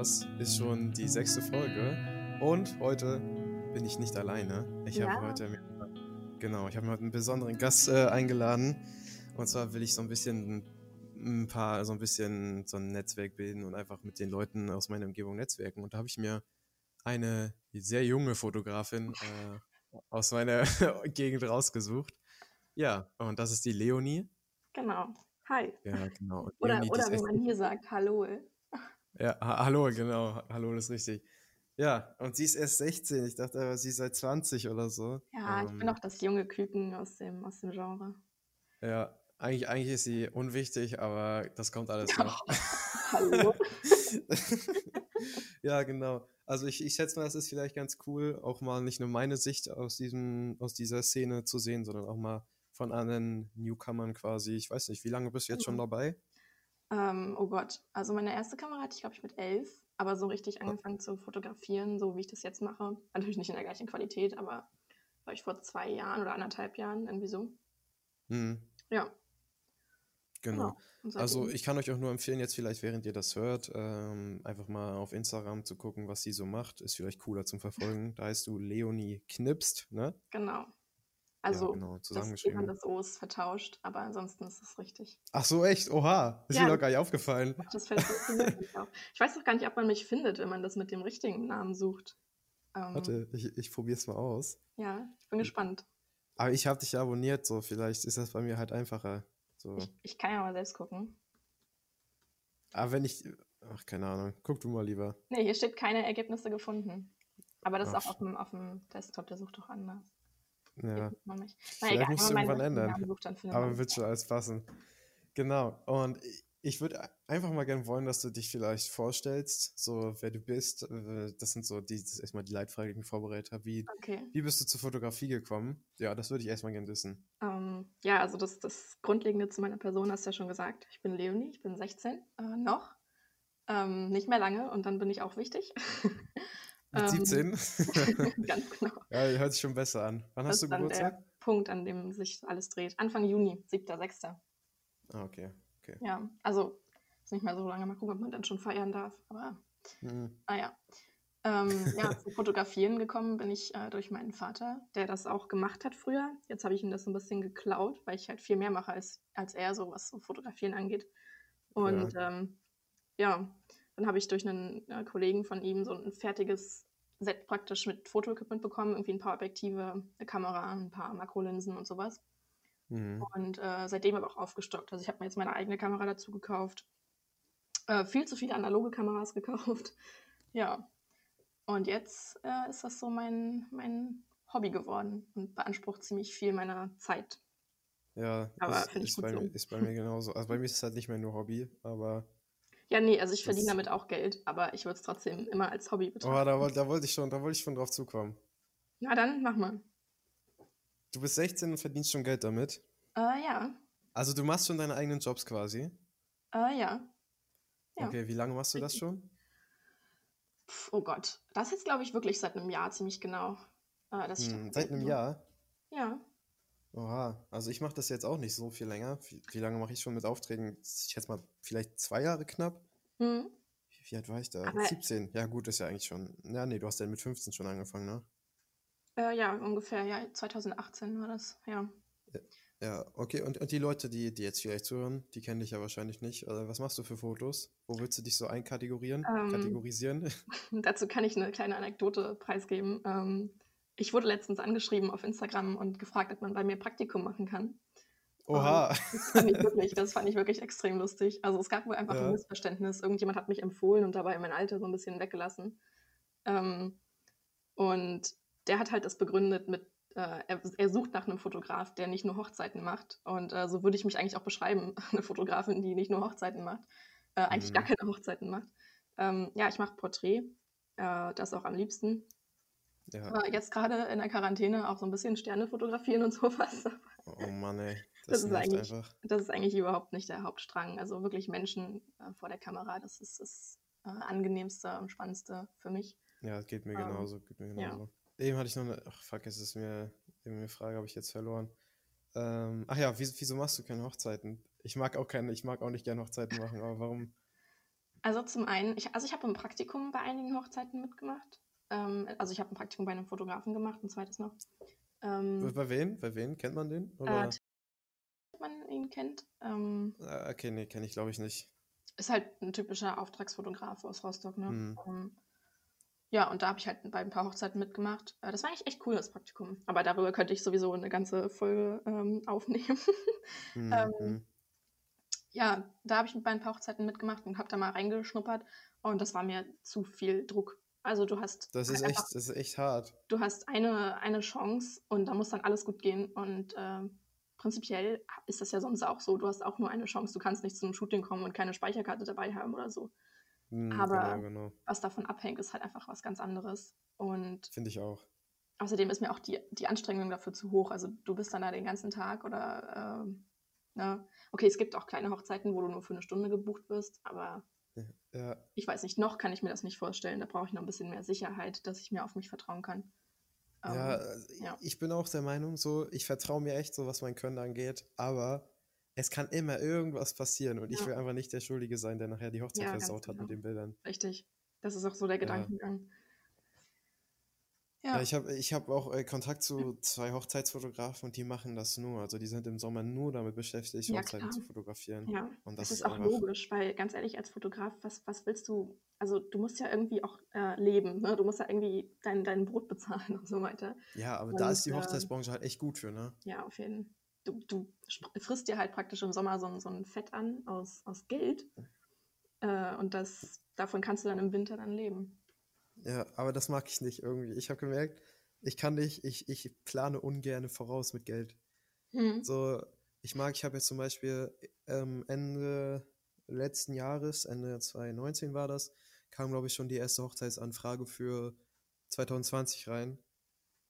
Podcast. Ist schon die sechste Folge und heute bin ich nicht alleine. Ich Ja. habe heute genau, ich habe mir heute einen besonderen Gast äh, eingeladen und zwar will ich so ein bisschen ein paar so ein bisschen so ein Netzwerk bilden und einfach mit den Leuten aus meiner Umgebung netzwerken und da habe ich mir eine sehr junge Fotografin äh, aus meiner Gegend rausgesucht. Ja, und das ist die Leonie. Genau. Hi. Ja, genau. Und Oder, Leonie, oder wie man hier sagt, hallo. Ja, ha hallo, genau. Ha- Hallo, das ist richtig. Ja, und sie ist erst 16. Ich dachte aber, sie ist seit 20 oder so. Ja, ich bin Ähm, auch das junge Küken aus dem, aus dem Genre. Ja, eigentlich, eigentlich ist sie unwichtig, aber das kommt alles noch. Hallo. Ja, genau. Also ich, ich schätze mal, es ist vielleicht ganz cool, auch mal nicht nur meine Sicht aus diesem, aus dieser Szene zu sehen, sondern auch mal von anderen Newcomern quasi. Ich weiß nicht, wie lange bist du jetzt schon Mhm. dabei? Ähm, oh Gott. Also meine erste Kamera hatte ich, glaube ich, mit elf. Aber so richtig angefangen zu fotografieren, so wie ich das jetzt mache. Natürlich nicht in der gleichen Qualität, aber glaube ich vor zwei Jahren oder anderthalb Jahren, irgendwie so. Hm, Ja, genau. Und Also ich kann euch auch nur empfehlen, jetzt vielleicht während ihr das hört, ähm, einfach mal auf Instagram zu gucken, was sie so macht. Ist vielleicht cooler zum Verfolgen. Da heißt du Leonie Knipst, ne? Genau. Ja, Also genau, das E und zusammengeschrieben. das O ist vertauscht, aber ansonsten ist es richtig. Ach so, echt? Oha, ist Ja. mir doch gar nicht aufgefallen. Das fällt mir auf. Ich weiß doch gar nicht, ob man mich findet, wenn man das mit dem richtigen Namen sucht. Ähm, Warte, ich, ich probier's mal aus. Ja, ich bin gespannt. Aber ich habe dich ja abonniert, so vielleicht ist das bei mir halt einfacher. So. Ich, ich kann ja mal selbst gucken. Aber wenn ich. Ach, keine Ahnung. Guck du mal lieber. Nee, hier steht keine Ergebnisse gefunden. Aber das ist Ach, auch auf dem, auf dem Desktop, der sucht doch anders. Ja. Man mich. Na Vielleicht egal, musst du irgendwann ändern. Sucht, Aber wird schon alles passen. Genau. Und ich- würde einfach mal gerne wollen, dass du dich vielleicht vorstellst, so wer du bist. Äh, Das sind so die, das ist erstmal die Leitfrage, die ich vorbereitet habe. Wie, Okay. wie bist du zur Fotografie gekommen? Ja, das würde ich erstmal gerne wissen. Ähm, ja, also das, das Grundlegende zu meiner Person hast du ja schon gesagt. Ich bin Leonie, ich bin 16, äh, noch. Ähm, nicht mehr lange und dann bin ich auch wichtig. Mit Ähm, 17? Ganz genau. ja, hört sich schon besser an. Wann Das hast du ist dann Geburtstag? der Punkt, an dem sich alles dreht. Anfang Juni, 7.6. Ah, okay. okay. Ja, also ist nicht mehr so lange. Mal gucken, ob man dann schon feiern darf. Aber Hm. naja. Ähm, ja, zum Fotografieren gekommen bin ich äh, durch meinen Vater, der das auch gemacht hat früher. Jetzt habe ich ihm das so ein bisschen geklaut, weil ich halt viel mehr mache als, als er, so was so Fotografieren angeht. Und ja, ähm, ja dann habe ich durch einen äh, Kollegen von ihm so ein fertiges Set praktisch mit Fotoequipment bekommen, irgendwie ein paar Objektive, eine Kamera, ein paar Makrolinsen und sowas. Mhm. Und äh, seitdem aber auch aufgestockt. Also ich habe mir jetzt meine eigene Kamera dazu gekauft. Äh, viel zu viele analoge Kameras gekauft. Ja. Und jetzt äh, ist das so mein, mein Hobby geworden und beansprucht ziemlich viel meiner Zeit. Ja, Aber ist gut bei, so. mir, ist bei mir genauso. Also bei mir ist es halt nicht mehr nur Hobby, aber. Ja, nee, also ich verdiene damit auch Geld, aber ich würde es trotzdem immer als Hobby Oh, betrachten. da, woll- da wollte ich schon, da wollte ich schon drauf zukommen. Na dann, mach mal. Du bist 16 und verdienst schon Geld damit. Äh, ja, Also du machst schon deine eigenen Jobs quasi. äh, ja. Ja. Okay, wie lange machst du das schon? Pff, oh Gott, das jetzt glaube ich wirklich seit einem Jahr ziemlich genau. Äh, dass ich das Hm, seit einem. Jahr. Ja. Oha, also ich mache das jetzt auch nicht so viel länger. Wie, wie lange mache ich schon mit Aufträgen? Ich schätze mal, vielleicht zwei Jahre knapp. Hm. Wie, wie alt war ich da? Aber- 17. Ja, gut, ist ja eigentlich schon. Ja, nee, du hast ja mit 15 schon angefangen, ne? Äh, ja, ungefähr, ja, 2018 war das, ja. Ja, okay. Und, und die Leute, die, die jetzt vielleicht zuhören, die kennen dich ja wahrscheinlich nicht. Also, was machst du für Fotos? Wo willst du dich so einkategorieren? Ähm, Kategorisieren? Dazu kann ich eine kleine Anekdote preisgeben. Ähm, ich wurde letztens angeschrieben auf Instagram und gefragt, ob man bei mir Praktikum machen kann. Oha. Das fand ich wirklich, das fand ich wirklich extrem lustig. Also es gab wohl einfach Ja. ein Missverständnis. Irgendjemand hat mich empfohlen und dabei mein Alter so ein bisschen weggelassen. Ähm, und der hat halt das begründet mit, äh, er, sucht nach einem Fotograf, der nicht nur Hochzeiten macht. Und äh, so würde ich mich eigentlich auch beschreiben, eine Fotografin, die nicht nur Hochzeiten macht, äh, eigentlich Mhm. gar keine Hochzeiten macht. Ähm, ja, ich mache Porträt, das auch am liebsten. Ja. Äh, jetzt gerade in der Quarantäne auch so ein bisschen Sterne fotografieren und sowas. Oh Mann, ey. Das Das, ist eigentlich- einfach. Das ist eigentlich überhaupt nicht der Hauptstrang. Also wirklich Menschen äh, vor der Kamera, das ist das äh, angenehmste und spannendste für mich. Ja, das geht mir Ähm, genauso. Geht mir ja. genauso. Eben hatte ich noch eine. Ach, fuck, es ist mir. Eben eine Frage habe ich jetzt verloren. Ähm, ach ja, wieso, machst du keine Hochzeiten? Ich mag auch keine, ich mag auch nicht gerne Hochzeiten machen, aber warum? Also zum einen, ich, also ich habe ein Praktikum bei einigen Hochzeiten mitgemacht. Ähm, also ich habe ein Praktikum bei einem Fotografen gemacht, ein zweites noch. Ähm, Bei wen? Bei wen? Kennt man den? Oder? äh, man ihn kennt. Ähm, Ah, okay, nee, kenne ich glaube ich nicht. ist halt ein typischer Auftragsfotograf aus Rostock, ne? Hm. Ähm, ja, und da habe ich halt bei ein paar Hochzeiten mitgemacht. Äh, das war eigentlich echt cool, das Praktikum. Aber darüber könnte ich sowieso eine ganze Folge ähm, aufnehmen. Hm, Ähm, hm. ja, da habe ich bei ein paar Hochzeiten mitgemacht und habe da mal reingeschnuppert. Und das war mir zu viel Druck. Also du hast Das halt ist einfach echt, das ist echt hart. du hast eine, eine Chance und da muss dann alles gut gehen. Und ähm, prinzipiell ist das ja sonst auch so. Du hast auch nur eine Chance. Du kannst nicht zum Shooting kommen und keine Speicherkarte dabei haben oder so. Hm, Aber- genau, genau. Was davon abhängt, ist halt einfach was ganz anderes. Und Finde ich auch. außerdem ist mir auch die, die Anstrengung dafür zu hoch. Also du bist dann da den ganzen Tag oder ne? okay, es gibt auch kleine Hochzeiten, wo du nur für eine Stunde gebucht wirst, aber Ja, ich weiß nicht, noch kann ich mir das nicht vorstellen. Da brauche ich noch ein bisschen mehr Sicherheit, dass ich mir auf mich vertrauen kann. Ähm, ja, also ja. ich bin auch der Meinung, so, ich vertraue mir echt so, was mein Können angeht, aber es kann immer irgendwas passieren und ich Ja. will einfach nicht der Schuldige sein, der nachher die Hochzeit Ja, versaut hat genau. mit den Bildern. Richtig. Das ist auch so der Ja. Gedankengang. Ja, Ja, ich habe ich hab auch äh, Kontakt zu zwei Hochzeitsfotografen und die machen das nur. Also die sind im Sommer nur damit beschäftigt, Ja, Hochzeiten klar. zu fotografieren. ja. Und Das das ist auch einfach- logisch, weil ganz ehrlich, als Fotograf, was, was willst du, also du musst ja irgendwie auch äh, leben, ne? Du musst ja irgendwie dein, dein Brot bezahlen und so weiter. Ja, aber da Und, ist die äh, Hochzeitsbranche halt echt gut für, ne? Ja, auf jeden Fall. Du, du frisst dir halt praktisch im Sommer so, ein- so ein Fett an aus, aus Geld. Äh, und das, davon kannst du dann im Winter dann leben. Ja, aber das mag ich nicht irgendwie. Ich habe gemerkt, ich kann nicht, ich, ich plane ungern voraus mit Geld. Hm. So, ich mag, ich habe jetzt zum Beispiel ähm, Ende letzten Jahres, Ende 2019 war das, kam, glaube ich, schon die erste Hochzeitsanfrage für 2020 rein.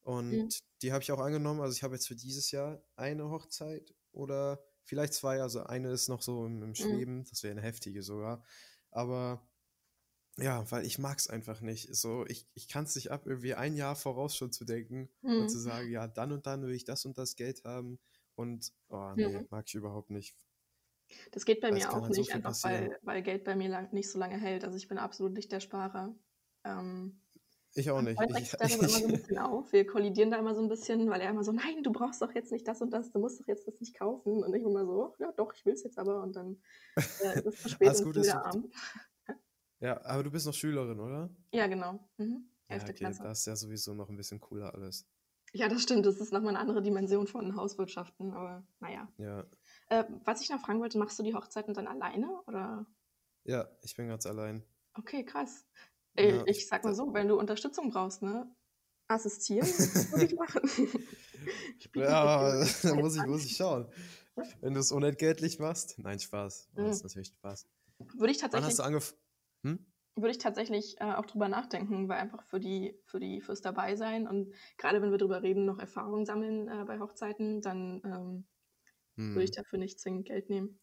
Und Mhm. die habe ich auch angenommen. Also ich habe jetzt für dieses Jahr eine Hochzeit oder vielleicht zwei. Also eine ist noch so im, im Schweben, das wäre eine heftige sogar. Aber ja, weil ich mag es einfach nicht. So, ich, ich kann es nicht ab, irgendwie ein Jahr voraus schon zu denken Hm. und zu sagen, ja, dann und dann will ich das und das Geld haben. Und, oh nee, Mhm. mag ich überhaupt nicht. Das geht bei Es mir kann auch halt so nicht, viel einfach passieren. weil, weil Geld bei mir lang, nicht so lange hält. Also ich bin absolut nicht der Sparer. Ähm, Ich auch nicht. Ich, sich darüber immer so ein bisschen auf. Wir kollidieren da immer so ein bisschen, weil er immer so, nein, du brauchst doch jetzt nicht das und das, du musst doch jetzt das nicht kaufen. Und ich immer so, ja doch, ich will es jetzt aber. Und dann äh, ist es zu spät Alles und gut, ich wieder du-. ja, aber du bist noch Schülerin, oder? Ja, genau. Mhm. Ja, 11. okay, Klasse. das ist ja sowieso noch ein bisschen cooler alles. Ja, das stimmt. Das ist nochmal eine andere Dimension von Hauswirtschaften. Aber naja. Ja, Äh, was ich noch fragen wollte, machst du die Hochzeiten dann alleine? Oder? ja, ich bin ganz allein. Okay, krass. Ey, Ja, ich ich- sag mal so, wenn du Unterstützung brauchst, ne? Assistieren, würde ich machen. Ich Ja, da muss ich, muss ich schauen. Wenn du es unentgeltlich machst. Nein, Spaß. Das Mhm. ist natürlich Spaß. Würde ich Wann hast tatsächlich, du angefangen? Hm? würde ich tatsächlich äh, auch drüber nachdenken, weil einfach für die, für die, fürs Dabeisein und gerade wenn wir drüber reden, noch Erfahrung sammeln äh, bei Hochzeiten, dann ähm, würde ich Hm. dafür nicht zwingend Geld nehmen.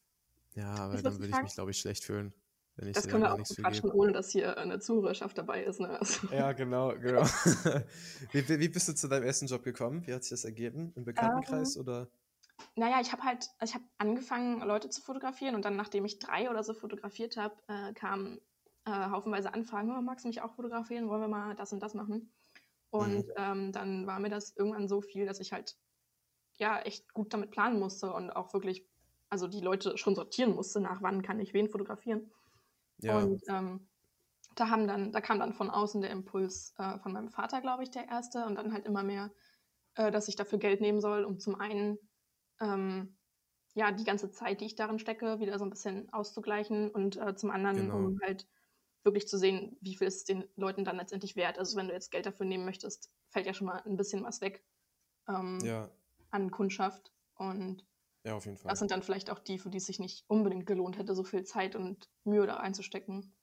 Ja, aber Was dann würde ich mich, glaube ich, schlecht fühlen. Wenn ich Das können wir auch quatschen, ohne dass hier eine Zuhörerschaft dabei ist. Ne? Also, Ja, genau, genau. wie, wie bist du zu deinem ersten Job gekommen? Wie hat sich das ergeben? Im Bekanntenkreis Ähm, oder? Naja, ich habe halt, ich habe angefangen, Leute zu fotografieren und dann, nachdem ich drei oder so fotografiert habe, äh, kamen äh, haufenweise Anfragen, oh, magst du mich auch fotografieren? Wollen wir mal das und das machen? Und Mhm. ähm, dann war mir das irgendwann so viel, dass ich halt ja echt gut damit planen musste und auch wirklich, also die Leute schon sortieren musste, nach wann kann ich wen fotografieren. Ja, Und ähm, da haben dann, da kam dann von außen der Impuls äh, von meinem Vater, glaube ich, der erste, und dann halt immer mehr, äh, dass ich dafür Geld nehmen soll, um zum einen ähm, ja die ganze Zeit, die ich darin stecke, wieder so ein bisschen auszugleichen und äh, zum anderen, Genau. um halt wirklich zu sehen, wie viel ist es den Leuten dann letztendlich wert. Also wenn du jetzt Geld dafür nehmen möchtest, fällt ja schon mal ein bisschen was weg ähm, ja, an Kundschaft. Und ja, auf jeden Fall. das sind dann vielleicht auch die, für die es sich nicht unbedingt gelohnt hätte, so viel Zeit und Mühe da einzustecken.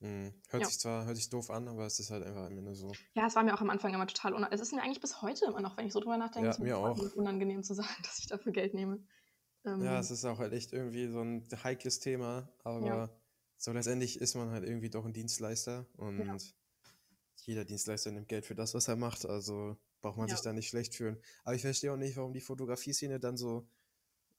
Mhm. Hört Ja. sich zwar, hört sich doof an, aber es ist halt einfach am Ende so. Ja, es war mir auch am Anfang immer total unangenehm. Es ist mir eigentlich bis heute immer noch, wenn ich so drüber nachdenke, Ja, ist mir auch. unangenehm zu sagen, dass ich dafür Geld nehme. Ähm, Ja, es ist auch halt echt irgendwie so ein heikles Thema, aber so letztendlich ist man halt irgendwie doch ein Dienstleister und jeder Dienstleister nimmt Geld für das, was er macht, also braucht man Ja. sich da nicht schlecht fühlen. Aber ich verstehe auch nicht, warum die Fotografie-Szene dann so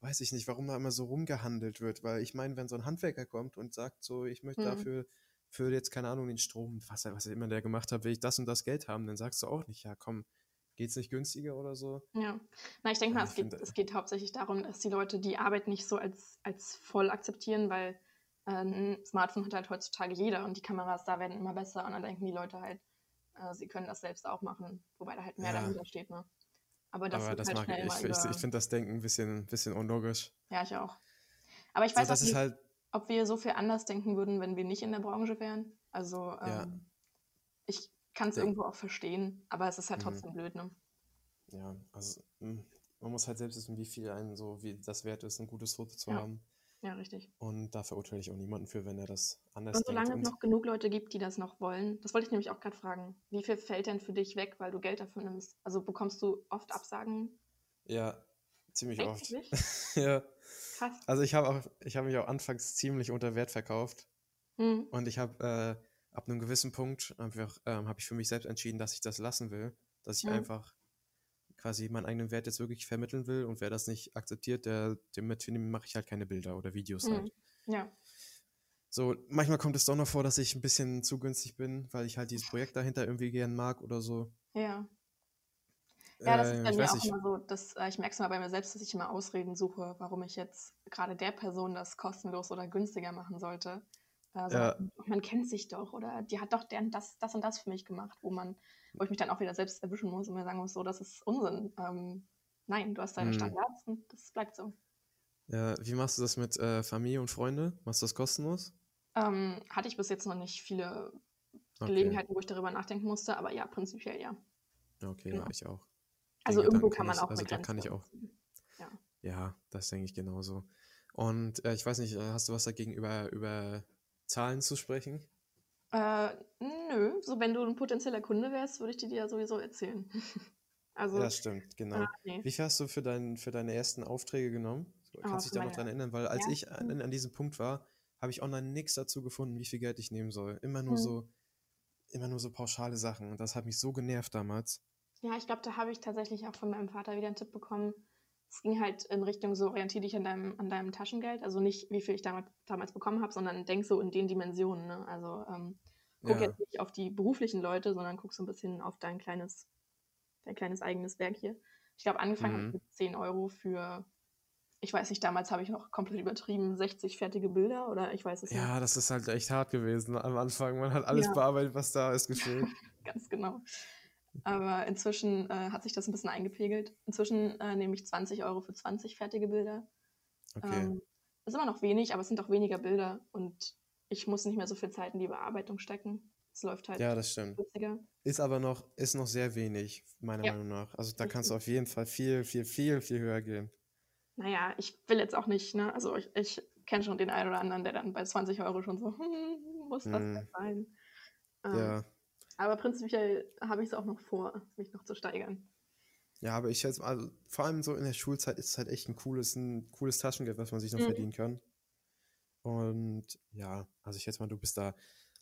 weiß ich nicht, warum da immer so rumgehandelt wird, weil ich meine, wenn so ein Handwerker kommt und sagt so, ich möchte Mhm. dafür für jetzt, keine Ahnung, den Strom, was, er- was er immer der gemacht hat, will ich das und das Geld haben, dann sagst du auch nicht, ja komm, geht's nicht günstiger oder so? Ja. Na, ich denke Ja, mal, ich es geht, es geht hauptsächlich darum, dass die Leute die Arbeit nicht so als, als voll akzeptieren, weil ein Smartphone hat halt heutzutage jeder und die Kameras da werden immer besser und dann denken die Leute halt, äh, sie können das selbst auch machen, wobei da halt mehr Ja. dahinter steht, ne? Aber das Aber das halt mag ich, ich, ich, über... ich finde das Denken ein bisschen, bisschen unlogisch. Ja, ich auch. Aber ich So, weiß ist nicht, halt, ob wir so viel anders denken würden, wenn wir nicht in der Branche wären. Also Ja. ähm, ich kann es Ja. irgendwo auch verstehen, aber es ist halt Mhm. trotzdem blöd, ne? ja, also mh, man muss halt selbst wissen, wie viel einen so, wie das wert ist, ein gutes Foto zu Ja. haben. Ja, richtig. Und da verurteile ich auch niemanden für, wenn er das anders Und denkt. solange es Und noch genug Leute gibt, die das noch wollen, das wollte ich nämlich auch gerade fragen, wie viel fällt denn für dich weg, weil du Geld dafür nimmst? Also bekommst du oft Absagen? ja, ziemlich Echt? oft. Ja. Krass. Also ich habe auch, ich habe mich auch anfangs ziemlich unter Wert verkauft. Hm. Und ich habe äh, ab einem gewissen Punkt einfach, ähm, habe ich für mich selbst entschieden, dass ich das lassen will. Dass ich Mhm. einfach quasi meinen eigenen Wert jetzt wirklich vermitteln will. Und wer das nicht akzeptiert, der, dem, dem mache ich halt keine Bilder oder Videos Hm. halt. Ja. So, manchmal kommt es doch noch vor, dass ich ein bisschen zu günstig bin, weil ich halt dieses Projekt dahinter irgendwie gern mag oder so. Ja. Ja, das Äh, ist bei ich mir auch nicht. immer so, dass äh, ich merke es mal bei mir selbst, dass ich immer Ausreden suche, warum ich jetzt gerade der Person das kostenlos oder günstiger machen sollte. Also, Ja. Man kennt sich doch oder die hat doch deren das, das und das für mich gemacht, wo man, wo ich mich dann auch wieder selbst erwischen muss und mir sagen muss, so, das ist Unsinn. Ähm, nein, du hast deine Mhm. Standards und das bleibt so. Ja, wie machst du das mit äh, Familie und Freunde? Machst du das kostenlos? Ähm, hatte ich bis jetzt noch nicht viele Okay, Gelegenheiten, wo ich darüber nachdenken musste, aber ja, prinzipiell ja. okay, genau. ja, ich auch. Also Den irgendwo kann man auch also da kann ich auch. ziehen. Ja, das denke ich genauso. Und äh, ich weiß nicht, äh, hast du was dagegen, über, über Zahlen zu sprechen? Äh, nö, so wenn du ein potenzieller Kunde wärst, würde ich dir die ja sowieso erzählen. also, Ja, stimmt, genau. äh, nee. Wie viel hast du für, dein, für deine ersten Aufträge genommen? So, Ah, Kannst du dich für da noch dran erinnern? Weil als ich ersten? an, an diesem Punkt war, habe ich online nichts dazu gefunden, wie viel Geld ich nehmen soll. Immer nur Hm. so, immer nur so pauschale Sachen. Und das hat mich so genervt damals. Ja, ich glaube, da habe ich tatsächlich auch von meinem Vater wieder einen Tipp bekommen. Es ging halt in Richtung so, orientier dich an deinem, an deinem Taschengeld. Also nicht, wie viel ich damals, damals bekommen habe, sondern denk so in den Dimensionen. Ne? Also ähm, guck Ja, jetzt nicht auf die beruflichen Leute, sondern guck so ein bisschen auf dein kleines, dein kleines eigenes Werk hier. Ich glaube, angefangen habe ich Mhm. mit 10 Euro für, ich weiß nicht, damals habe ich noch komplett übertrieben, 60 fertige Bilder oder ich weiß es nicht. ja, das ist halt echt hart gewesen am Anfang. Man hat alles Ja. bearbeitet, was da ist, gefühlt. Ganz genau. Aber inzwischen äh, hat sich das ein bisschen eingepegelt. Inzwischen äh, nehme ich 20 Euro für 20 fertige Bilder. Okay. Ähm, ist immer noch wenig, aber es sind auch weniger Bilder und ich muss nicht mehr so viel Zeit in die Bearbeitung stecken. Es läuft halt Ja, das stimmt. witziger. Ist aber noch, ist noch sehr wenig, meiner Ja. Meinung nach. Also da kannst Richtig. du auf jeden Fall viel, viel, viel, viel höher gehen. Naja, ich will jetzt auch nicht, ne? Also ich, ich kenne schon den einen oder anderen, der dann bei 20 Euro schon so, hm, muss das Hm. sein? Ähm, Ja. Aber prinzipiell habe ich es auch noch vor, mich noch zu steigern. Ja, aber ich schätze, also vor allem so in der Schulzeit ist es halt echt ein cooles, ein cooles Taschengeld, was man sich noch Mhm. verdienen kann. Und ja, also ich schätze mal, du bist da,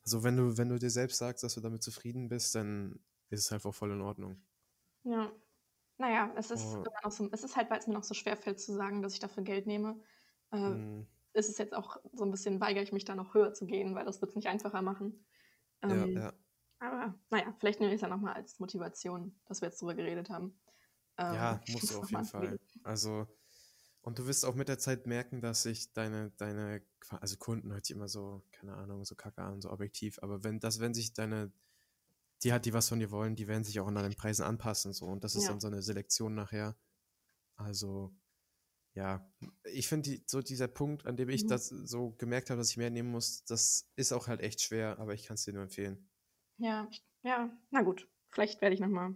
also wenn du, wenn du dir selbst sagst, dass du damit zufrieden bist, dann ist es einfach voll in Ordnung. Ja. Naja, es ist, Oh. immer noch so, es ist halt, weil es mir noch so schwer fällt zu sagen, dass ich dafür Geld nehme, äh, Hm, ist es jetzt auch so ein bisschen, weigere ich mich da noch höher zu gehen, weil das wird es nicht einfacher machen. ja, Ähm, ja. Aber naja, vielleicht nehme ich es ja nochmal als Motivation, dass wir jetzt drüber geredet haben. Ähm, Ja, musst du auf jeden Fall. reden. Also, und du wirst auch mit der Zeit merken, dass sich deine, deine, also Kunden hört sich immer so, keine Ahnung, so kacke an, so objektiv, aber wenn das, wenn sich deine, die hat, die was von dir wollen, die werden sich auch an deinen Preisen anpassen, so, und das ist Ja. dann so eine Selektion nachher. Also, ja, ich finde, die, so dieser Punkt, an dem ich Mhm. das so gemerkt habe, dass ich mehr nehmen muss, das ist auch halt echt schwer, aber ich kann es dir nur empfehlen. Ja, ja, na gut. Vielleicht werde ich nochmal.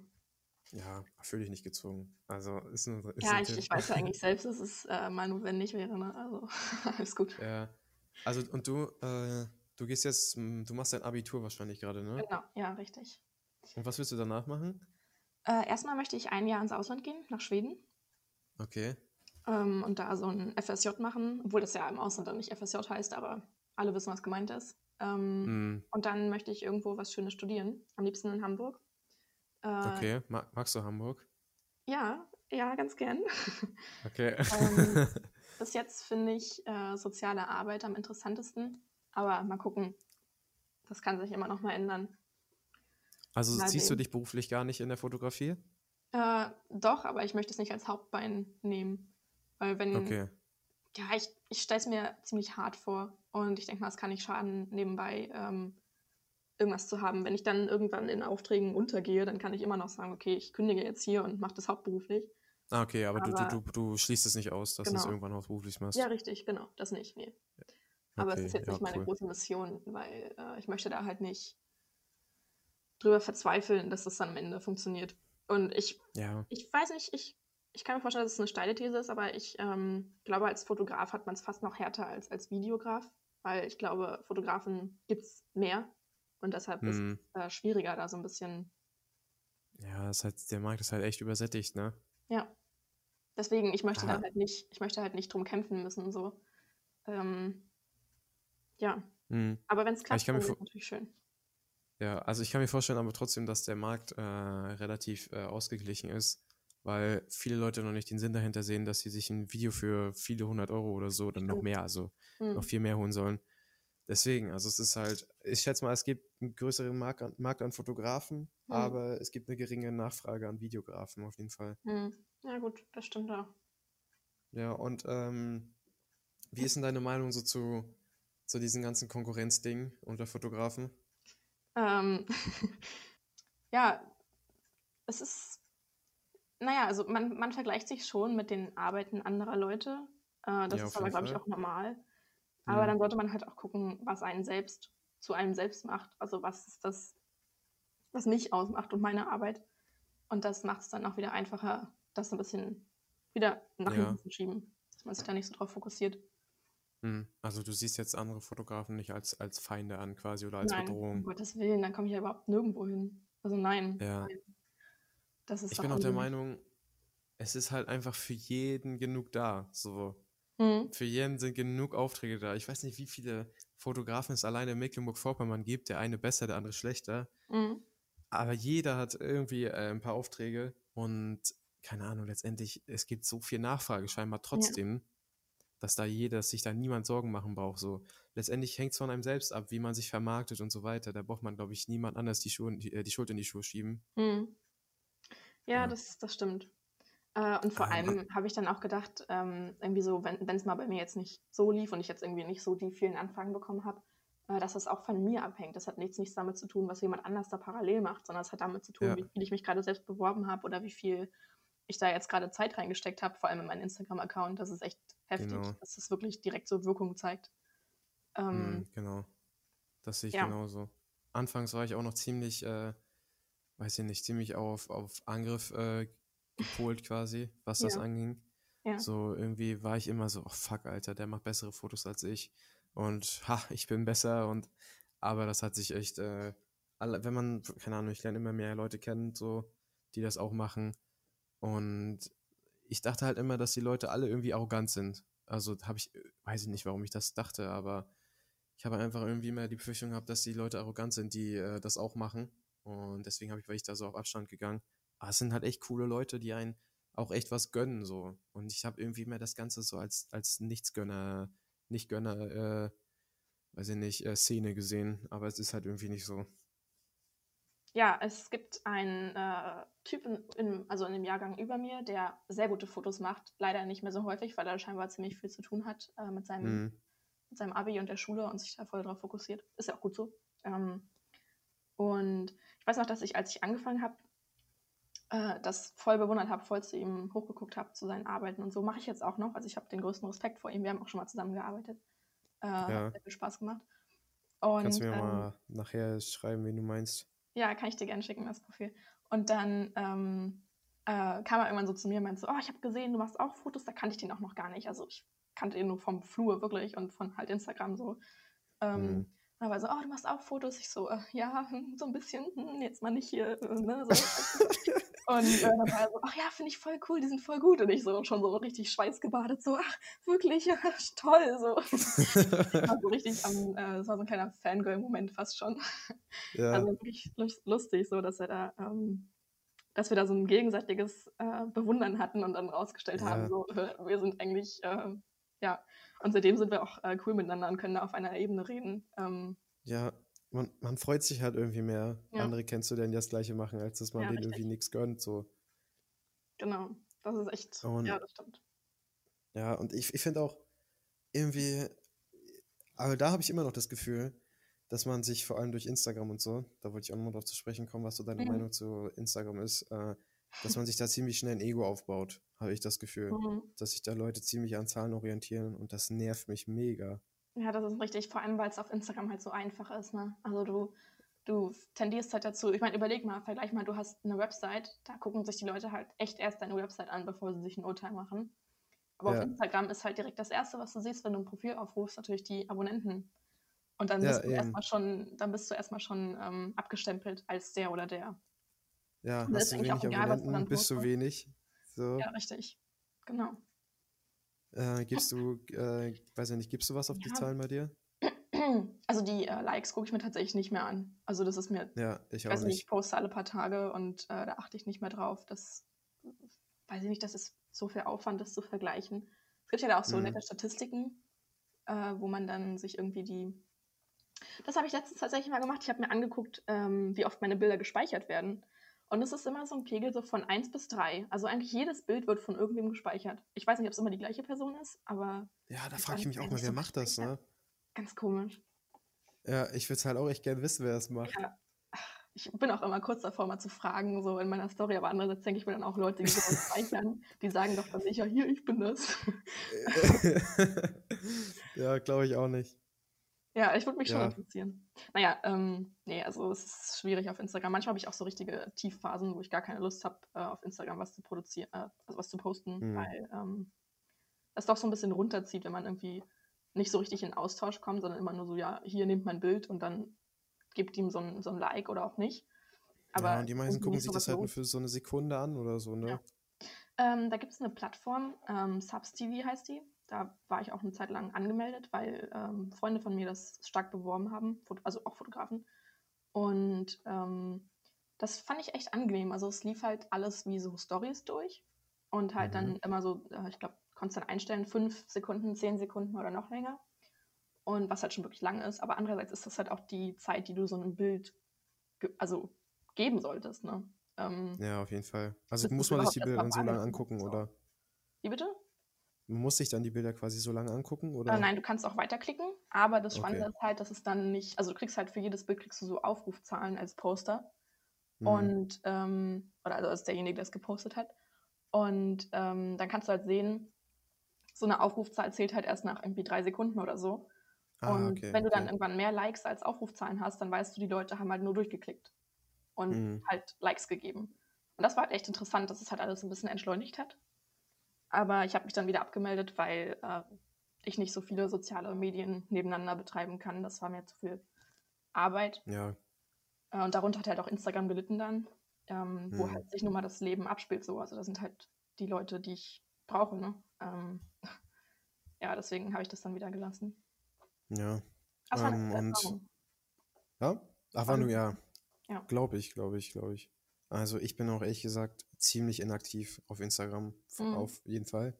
Ja, fühle dich nicht gezwungen. Also, ist ein, ist Ja, ein ich, ich weiß ja eigentlich selbst, dass es äh, mal notwendig wäre. Ne? Also alles gut. Ja. Also, und du, äh, du gehst jetzt, m, du machst dein Abitur wahrscheinlich gerade, ne? Genau, ja, richtig. Und was willst du danach machen? Äh, erstmal möchte ich ein Jahr ins Ausland gehen, nach Schweden. Okay. ähm, und da so ein FSJ machen, obwohl das ja im Ausland dann nicht FSJ heißt, aber alle wissen, was gemeint ist. Ähm, Hm, Und dann möchte ich irgendwo was Schönes studieren, am liebsten in Hamburg. Äh, okay. Ma magst du Hamburg? Ja, Ja, ganz gern. Okay. ähm, bis jetzt finde ich äh, soziale Arbeit am interessantesten. Aber mal gucken. Das kann sich immer noch mal ändern. Also Mal siehst du sehen. dich beruflich gar nicht in der Fotografie? Äh, doch, aber ich möchte es nicht als Hauptbein nehmen. Weil wenn, Okay. Ja, ich, ich stelle es mir ziemlich hart vor. Und ich denke mal, es kann nicht schaden, nebenbei ähm, irgendwas zu haben. Wenn ich dann irgendwann in Aufträgen untergehe, dann kann ich immer noch sagen, okay, ich kündige jetzt hier und mache das hauptberuflich. Ah, okay, aber, du, Aber- du, du, du schließt es nicht aus, dass du es Genau. irgendwann hauptberuflich machst. Ja, richtig, genau. Das nicht, nee. Aber es Okay, ist jetzt ja, nicht meine cool. große Mission, weil äh, ich möchte da halt nicht drüber verzweifeln, dass das dann am Ende funktioniert. Und ich, Ja, ich weiß nicht, ich, ich kann mir vorstellen, dass es eine steile These ist, aber ich ähm, glaube, als Fotograf hat man es fast noch härter als als Videograf, weil ich glaube, Fotografen gibt es mehr und deshalb ist hm. es äh, schwieriger, da so ein bisschen, ja ist halt, der Markt ist halt echt übersättigt, ne? ja. Deswegen, ich möchte da halt nicht, ich möchte halt nicht drum kämpfen müssen, so. Ähm, ja, Hm. aber wenn es klappt, dann ist es natürlich schön. Ja, also ich kann mir vorstellen, aber trotzdem, dass der Markt äh, relativ äh, ausgeglichen ist, weil viele Leute noch nicht den Sinn dahinter sehen, dass sie sich ein Video für viele hundert Euro oder so oder noch mehr, also Hm. noch viel mehr holen sollen. Deswegen, also es ist halt, ich schätze mal, es gibt einen größeren Markt an, Markt an Fotografen, Hm. aber es gibt eine geringe Nachfrage an Videografen auf jeden Fall. Hm. Ja, gut, das stimmt auch. Ja, und ähm, wie ist denn deine Meinung so zu, zu diesen ganzen Konkurrenzdingen unter Fotografen? Ähm, ja, es ist, naja, also man, man vergleicht sich schon mit den Arbeiten anderer Leute. Äh, das Ja, ist aber, glaube ich, auch normal. Aber Hm. dann sollte man halt auch gucken, was einen selbst zu einem selbst macht. Also was ist das, was mich ausmacht und meine Arbeit. Und das macht es dann auch wieder einfacher, das ein bisschen wieder nach Ja. hinten zu schieben. Dass man sich da nicht so drauf fokussiert. Hm. Also du siehst jetzt andere Fotografen nicht als, als Feinde an quasi oder als Nein, um Bedrohung. Gottes Willen, dann komme ich ja überhaupt nirgendwo hin. Also nein. Ja. nein. Das ist Ich bin auch der. Meinung, es ist halt einfach für jeden genug da. So, Mhm. für jeden sind genug Aufträge da. Ich weiß nicht, wie viele Fotografen es alleine in Mecklenburg-Vorpommern gibt. Der eine besser, der andere schlechter. Mhm. Aber jeder hat irgendwie äh, ein paar Aufträge und keine Ahnung, letztendlich, es gibt so viel Nachfrage scheinbar trotzdem, dass da jeder, sich da niemand Sorgen machen braucht. So, letztendlich hängt es von einem selbst ab, wie man sich vermarktet und so weiter. Da braucht man, glaube ich, niemand anders die, Schuhe, die, äh, die Schuld in die Schuhe schieben. Mhm. Ja. Das, das stimmt. Äh, und vor Ähm, allem habe ich dann auch gedacht, ähm, irgendwie so, wenn es mal bei mir jetzt nicht so lief und ich jetzt irgendwie nicht so die vielen Anfragen bekommen habe, äh, dass das auch von mir abhängt. Das hat nichts, nichts damit zu tun, was jemand anders da parallel macht, sondern es hat damit zu tun, Ja. wie viel ich mich gerade selbst beworben habe oder wie viel ich da jetzt gerade Zeit reingesteckt habe, vor allem in meinen Instagram-Account. Das ist echt heftig, Genau. dass es wirklich direkt so Wirkung zeigt. Ähm, Mhm, genau. Das sehe ich ja. genauso. Anfangs war ich auch noch ziemlich, äh, weiß ich nicht, ziemlich auf, auf Angriff äh, gepolt quasi, was das Ja. anging. Ja. So irgendwie war ich immer so, oh fuck, Alter, der macht bessere Fotos als ich. Und ha, ich bin besser und aber das hat sich echt, äh, alle, wenn man, keine Ahnung, ich lerne immer mehr Leute kennen, so, die das auch machen. Und ich dachte halt immer, dass die Leute alle irgendwie arrogant sind. Also habe ich, weiß ich nicht, warum ich das dachte, aber ich habe einfach irgendwie immer die Befürchtung gehabt, dass die Leute arrogant sind, die äh, das auch machen. Und deswegen habe ich, war ich da so auf Abstand gegangen. Aber es sind halt echt coole Leute, die einen auch echt was gönnen, so. Und ich habe irgendwie mehr das Ganze so als, als Nichtsgönner, Nichtgönner, äh, weiß ich nicht, äh, Szene gesehen. Aber es ist halt irgendwie nicht so. Ja, es gibt einen äh, Typen, in, also in dem Jahrgang über mir, der sehr gute Fotos macht. Leider nicht mehr so häufig, weil er scheinbar ziemlich viel zu tun hat äh, mit, seinem, Mhm. mit seinem Abi und der Schule und sich da voll drauf fokussiert. Ist ja auch gut so. Ähm, und weiß noch, dass ich, als ich angefangen habe, äh, das voll bewundert habe, voll zu ihm hochgeguckt habe, zu seinen Arbeiten und so mache ich jetzt auch noch. Also ich habe den größten Respekt vor ihm. Wir haben auch schon mal zusammengearbeitet. Äh, Ja. Hat sehr viel Spaß gemacht. Und, Kannst du mir ähm, mal nachher schreiben, wen du meinst? ja, kann ich dir gerne schicken, das Profil. Und dann ähm, äh, kam er irgendwann so zu mir und meinte so, oh, ich habe gesehen, du machst auch Fotos, da kannte ich den auch noch gar nicht. Also ich kannte ihn nur vom Flur wirklich und von halt Instagram so. Ähm, Mhm. Aber so, oh, du machst auch Fotos. Ich so, äh, ja, so ein bisschen, hm, jetzt mal nicht hier, äh, ne, so. Und äh, dann war er so, ach ja, finde ich voll cool, die sind voll gut. Und ich so schon so richtig schweißgebadet, so, ach, wirklich, ja, toll, so. war so richtig am, äh, das war so ein kleiner Fangirl-Moment fast schon. ja. Also wirklich lus- lustig, so dass er da ähm, dass wir da so ein gegenseitiges äh, Bewundern hatten und dann rausgestellt Ja. haben, so, äh, wir sind eigentlich, ja, und seitdem sind wir auch äh, cool miteinander und können da auf einer Ebene reden. Ähm, Ja, man, man freut sich halt irgendwie mehr, Ja. andere kennenzulernen, die das Gleiche machen, als dass man Ja, denen richtig. irgendwie nichts gönnt. So. genau, das ist echt, Und- ja, das stimmt. Ja, und ich, ich finde auch irgendwie, aber da habe ich immer noch das Gefühl, dass man sich vor allem durch Instagram und so, da wollte ich auch nochmal drauf zu sprechen kommen, was so deine Mhm. Meinung zu Instagram ist, äh, dass man sich da ziemlich schnell ein Ego aufbaut, habe ich das Gefühl. Mhm. Dass sich da Leute ziemlich an Zahlen orientieren und das nervt mich mega. Ja, das ist richtig, vor allem, weil es auf Instagram halt so einfach ist, ne? Also du, du tendierst halt dazu, ich meine, überleg mal, vergleich mal, du hast eine Website, da gucken sich die Leute halt echt erst deine Website an, bevor sie sich ein Urteil machen. Aber Ja. auf Instagram ist halt direkt das Erste, was du siehst, wenn du ein Profil aufrufst, natürlich die Abonnenten. Und dann Ja, bist du eben. erstmal schon, dann bist du erstmal schon ähm, abgestempelt als der oder der. Ja, Und das hast du wenig Abonnenten, bist du wenig. So, Ja, richtig. Genau. äh, gibst du, äh, weiß ja nicht, gibst du was auf die Ja. Zahlen bei dir? Also die äh, Likes gucke ich mir tatsächlich nicht mehr an. Also das ist mir Ja, ich Ich auch weiß nicht, ich poste alle paar Tage und äh, da achte ich nicht mehr drauf. Das weiß ich nicht, dass es so viel Aufwand ist zu vergleichen. Es gibt ja da auch so Mhm. nette Statistiken, äh, wo man dann sich irgendwie die. Das habe ich letztens tatsächlich mal gemacht. Ich habe mir angeguckt, ähm, wie oft meine Bilder gespeichert werden. Und es ist immer so ein Pegel so von 1 bis 3. Also eigentlich jedes Bild wird von irgendwem gespeichert. Ich weiß nicht, ob es immer die gleiche Person ist, aber Ja, da frage ich mich auch mal, so wer macht das, ne? ganz komisch. Ja, ich würde es halt auch echt gerne wissen, wer das macht. Ja. Ich bin auch immer kurz davor, mal zu fragen, so in meiner Story, aber andererseits denke ich mir dann auch Leute, die sowas speichern, die sagen doch dann sicher, hier, ich bin das. ja, glaube ich auch nicht. Ja, ich würde mich schon Ja. interessieren. Naja, ähm, nee, also es ist schwierig auf Instagram. Manchmal habe ich auch so richtige Tiefphasen, wo ich gar keine Lust habe, äh, auf Instagram was zu produzieren, äh, also was zu posten, Mhm. weil ähm, das doch so ein bisschen runterzieht, wenn man irgendwie nicht so richtig in Austausch kommt, sondern immer nur so, ja, hier nehmt mein Bild und dann gibt ihm so ein, so ein Like oder auch nicht. Aber ja, und die meisten gucken sich das halt nur für so eine Sekunde an oder so, ne? Ja. Ähm, da gibt es eine Plattform, ähm, Subs TV heißt die. Da war ich auch eine Zeit lang angemeldet, weil ähm, Freunde von mir das stark beworben haben, also auch Fotografen. Und ähm, das fand ich echt angenehm. Also es lief halt alles wie so Stories durch und halt dann Mhm. immer so, äh, ich glaube, konntest dann einstellen, fünf Sekunden, zehn Sekunden oder noch länger. Und was halt schon wirklich lang ist. Aber andererseits ist das halt auch die Zeit, die du so einem Bild ge also geben solltest. Ne? Ähm, Ja, auf jeden Fall. Also muss man sich die Bilder dann so lange angucken, so. oder? Wie bitte? Man muss sich dann die Bilder quasi so lange angucken, oder? Äh, nein, du kannst auch weiterklicken, aber das Spannende Okay. ist halt, dass es dann nicht, also du kriegst halt für jedes Bild kriegst du so Aufrufzahlen als Poster Mhm. und ähm, oder also als derjenige, der es gepostet hat. Und ähm, dann kannst du halt sehen, so eine Aufrufzahl zählt halt erst nach irgendwie drei Sekunden oder so. Ah, und okay, wenn du dann okay. irgendwann mehr Likes als Aufrufzahlen hast, dann weißt du, die Leute haben halt nur durchgeklickt und Mhm. halt Likes gegeben. Und das war halt echt interessant, dass es halt alles ein bisschen entschleunigt hat. Aber ich habe mich dann wieder abgemeldet, weil äh, ich nicht so viele soziale Medien nebeneinander betreiben kann. Das war mir zu viel Arbeit. Ja, Äh, und darunter hat halt auch Instagram gelitten dann, ähm, wo Hm. halt sich nun mal das Leben abspielt so. Also das sind halt die Leute, die ich brauche. Ne? Ähm, ja, deswegen habe ich das dann wieder gelassen. ja. Das war eine Ähm, und-. Ja? Ach, war nur, ja. Ja. Glaube ich, glaube ich, glaube ich. Also ich bin auch ehrlich gesagt ziemlich inaktiv auf Instagram, Mhm. auf jeden Fall.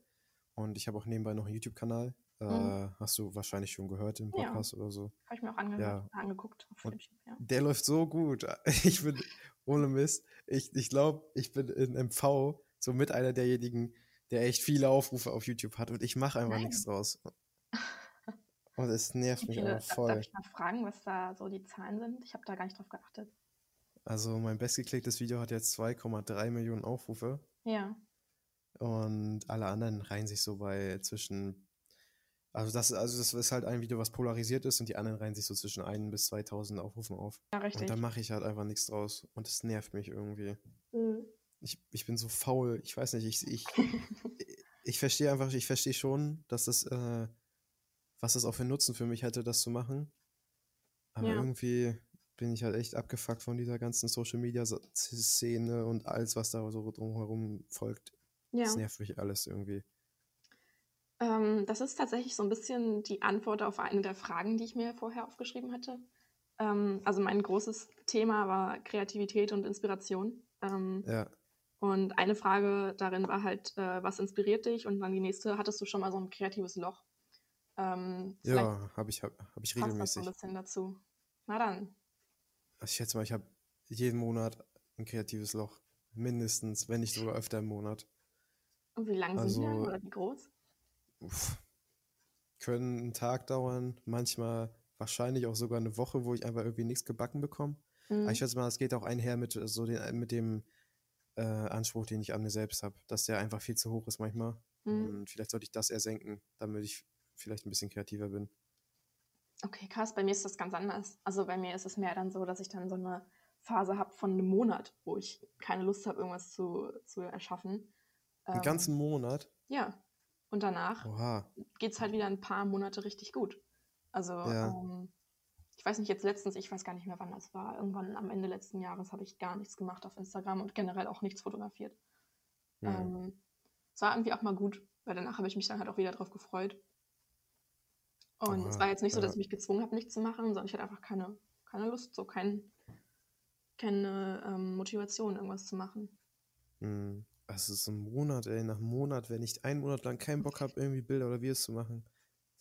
Und ich habe auch nebenbei noch einen YouTube-Kanal. Äh, Mhm. hast du wahrscheinlich schon gehört im Ja. Podcast oder so. Habe ich mir auch angehört, Ja. angeguckt auf Und- YouTube. Ja. Der läuft so gut. Ich bin, ohne Mist, ich, ich glaube, ich bin in MV so mit einer derjenigen, der echt viele Aufrufe auf YouTube hat und ich mache einfach Nein. nichts draus. Und es nervt mich einfach voll. darf ich mal fragen, was da so die Zahlen sind? Ich habe da gar nicht drauf geachtet. Also mein bestgeklicktes Video hat jetzt 2,3 Millionen Aufrufe Ja. und alle anderen reihen sich so bei zwischen, also das, also das ist halt ein Video, was polarisiert ist und die anderen reihen sich so zwischen 1 bis 2000 Aufrufen auf. Ja, Und richtig. da mache ich halt einfach nichts draus und es nervt mich irgendwie. Mhm. Ich, ich bin so faul, ich weiß nicht, ich, ich, ich verstehe einfach, ich verstehe schon, dass das, äh, was das auch für Nutzen für mich hätte, das zu machen. Aber Ja. irgendwie bin ich halt echt abgefuckt von dieser ganzen Social Media Szene und alles, was da so drumherum folgt. Ja. Das nervt mich alles irgendwie. Ähm, das ist tatsächlich so ein bisschen die Antwort auf eine der Fragen, die ich mir vorher aufgeschrieben hatte. Ähm, also mein großes Thema war Kreativität und Inspiration. Ähm, Ja, Und eine Frage darin war halt, äh, was inspiriert dich? Und dann die nächste, hattest du schon mal so ein kreatives Loch? Ähm, ja, habe ich, hab, hab ich regelmäßig. Passt das ein bisschen dazu. Na dann. Also ich schätze mal, ich habe jeden Monat ein kreatives Loch. Mindestens, wenn nicht sogar öfter im Monat. Und wie lang also, sind die dann oder wie groß? Uff, können einen Tag dauern, manchmal wahrscheinlich auch sogar eine Woche, wo ich einfach irgendwie nichts gebacken bekomme. Mhm. Aber ich schätze mal, es geht auch einher mit äh, so den, mit dem äh, Anspruch, den ich an mir selbst habe, dass der einfach viel zu hoch ist manchmal. Mhm. Und vielleicht sollte ich das eher senken, damit ich vielleicht ein bisschen kreativer bin. Okay, krass. Bei mir ist das ganz anders. Also bei mir ist es mehr dann so, dass ich dann so eine Phase habe von einem Monat, wo ich keine Lust habe, irgendwas zu, zu erschaffen. Einen ähm, ganzen Monat? Ja. Und danach geht es halt wieder ein paar Monate richtig gut. Also, ja. ähm, ich weiß nicht, jetzt letztens, ich weiß gar nicht mehr, wann das war. Irgendwann am Ende letzten Jahres habe ich gar nichts gemacht auf Instagram und generell auch nichts fotografiert. Mhm. Ähm, es war irgendwie auch mal gut, weil danach habe ich mich dann halt auch wieder drauf gefreut. Und Aha, es war jetzt nicht so, dass ich mich gezwungen habe, nichts zu machen, sondern ich hatte einfach keine, keine Lust, so kein, keine ähm, Motivation, irgendwas zu machen. Mhm. Das ist ein Monat, ey. Nach einem Monat, wenn ich einen Monat lang keinen Bock habe, irgendwie Bilder oder Videos zu machen,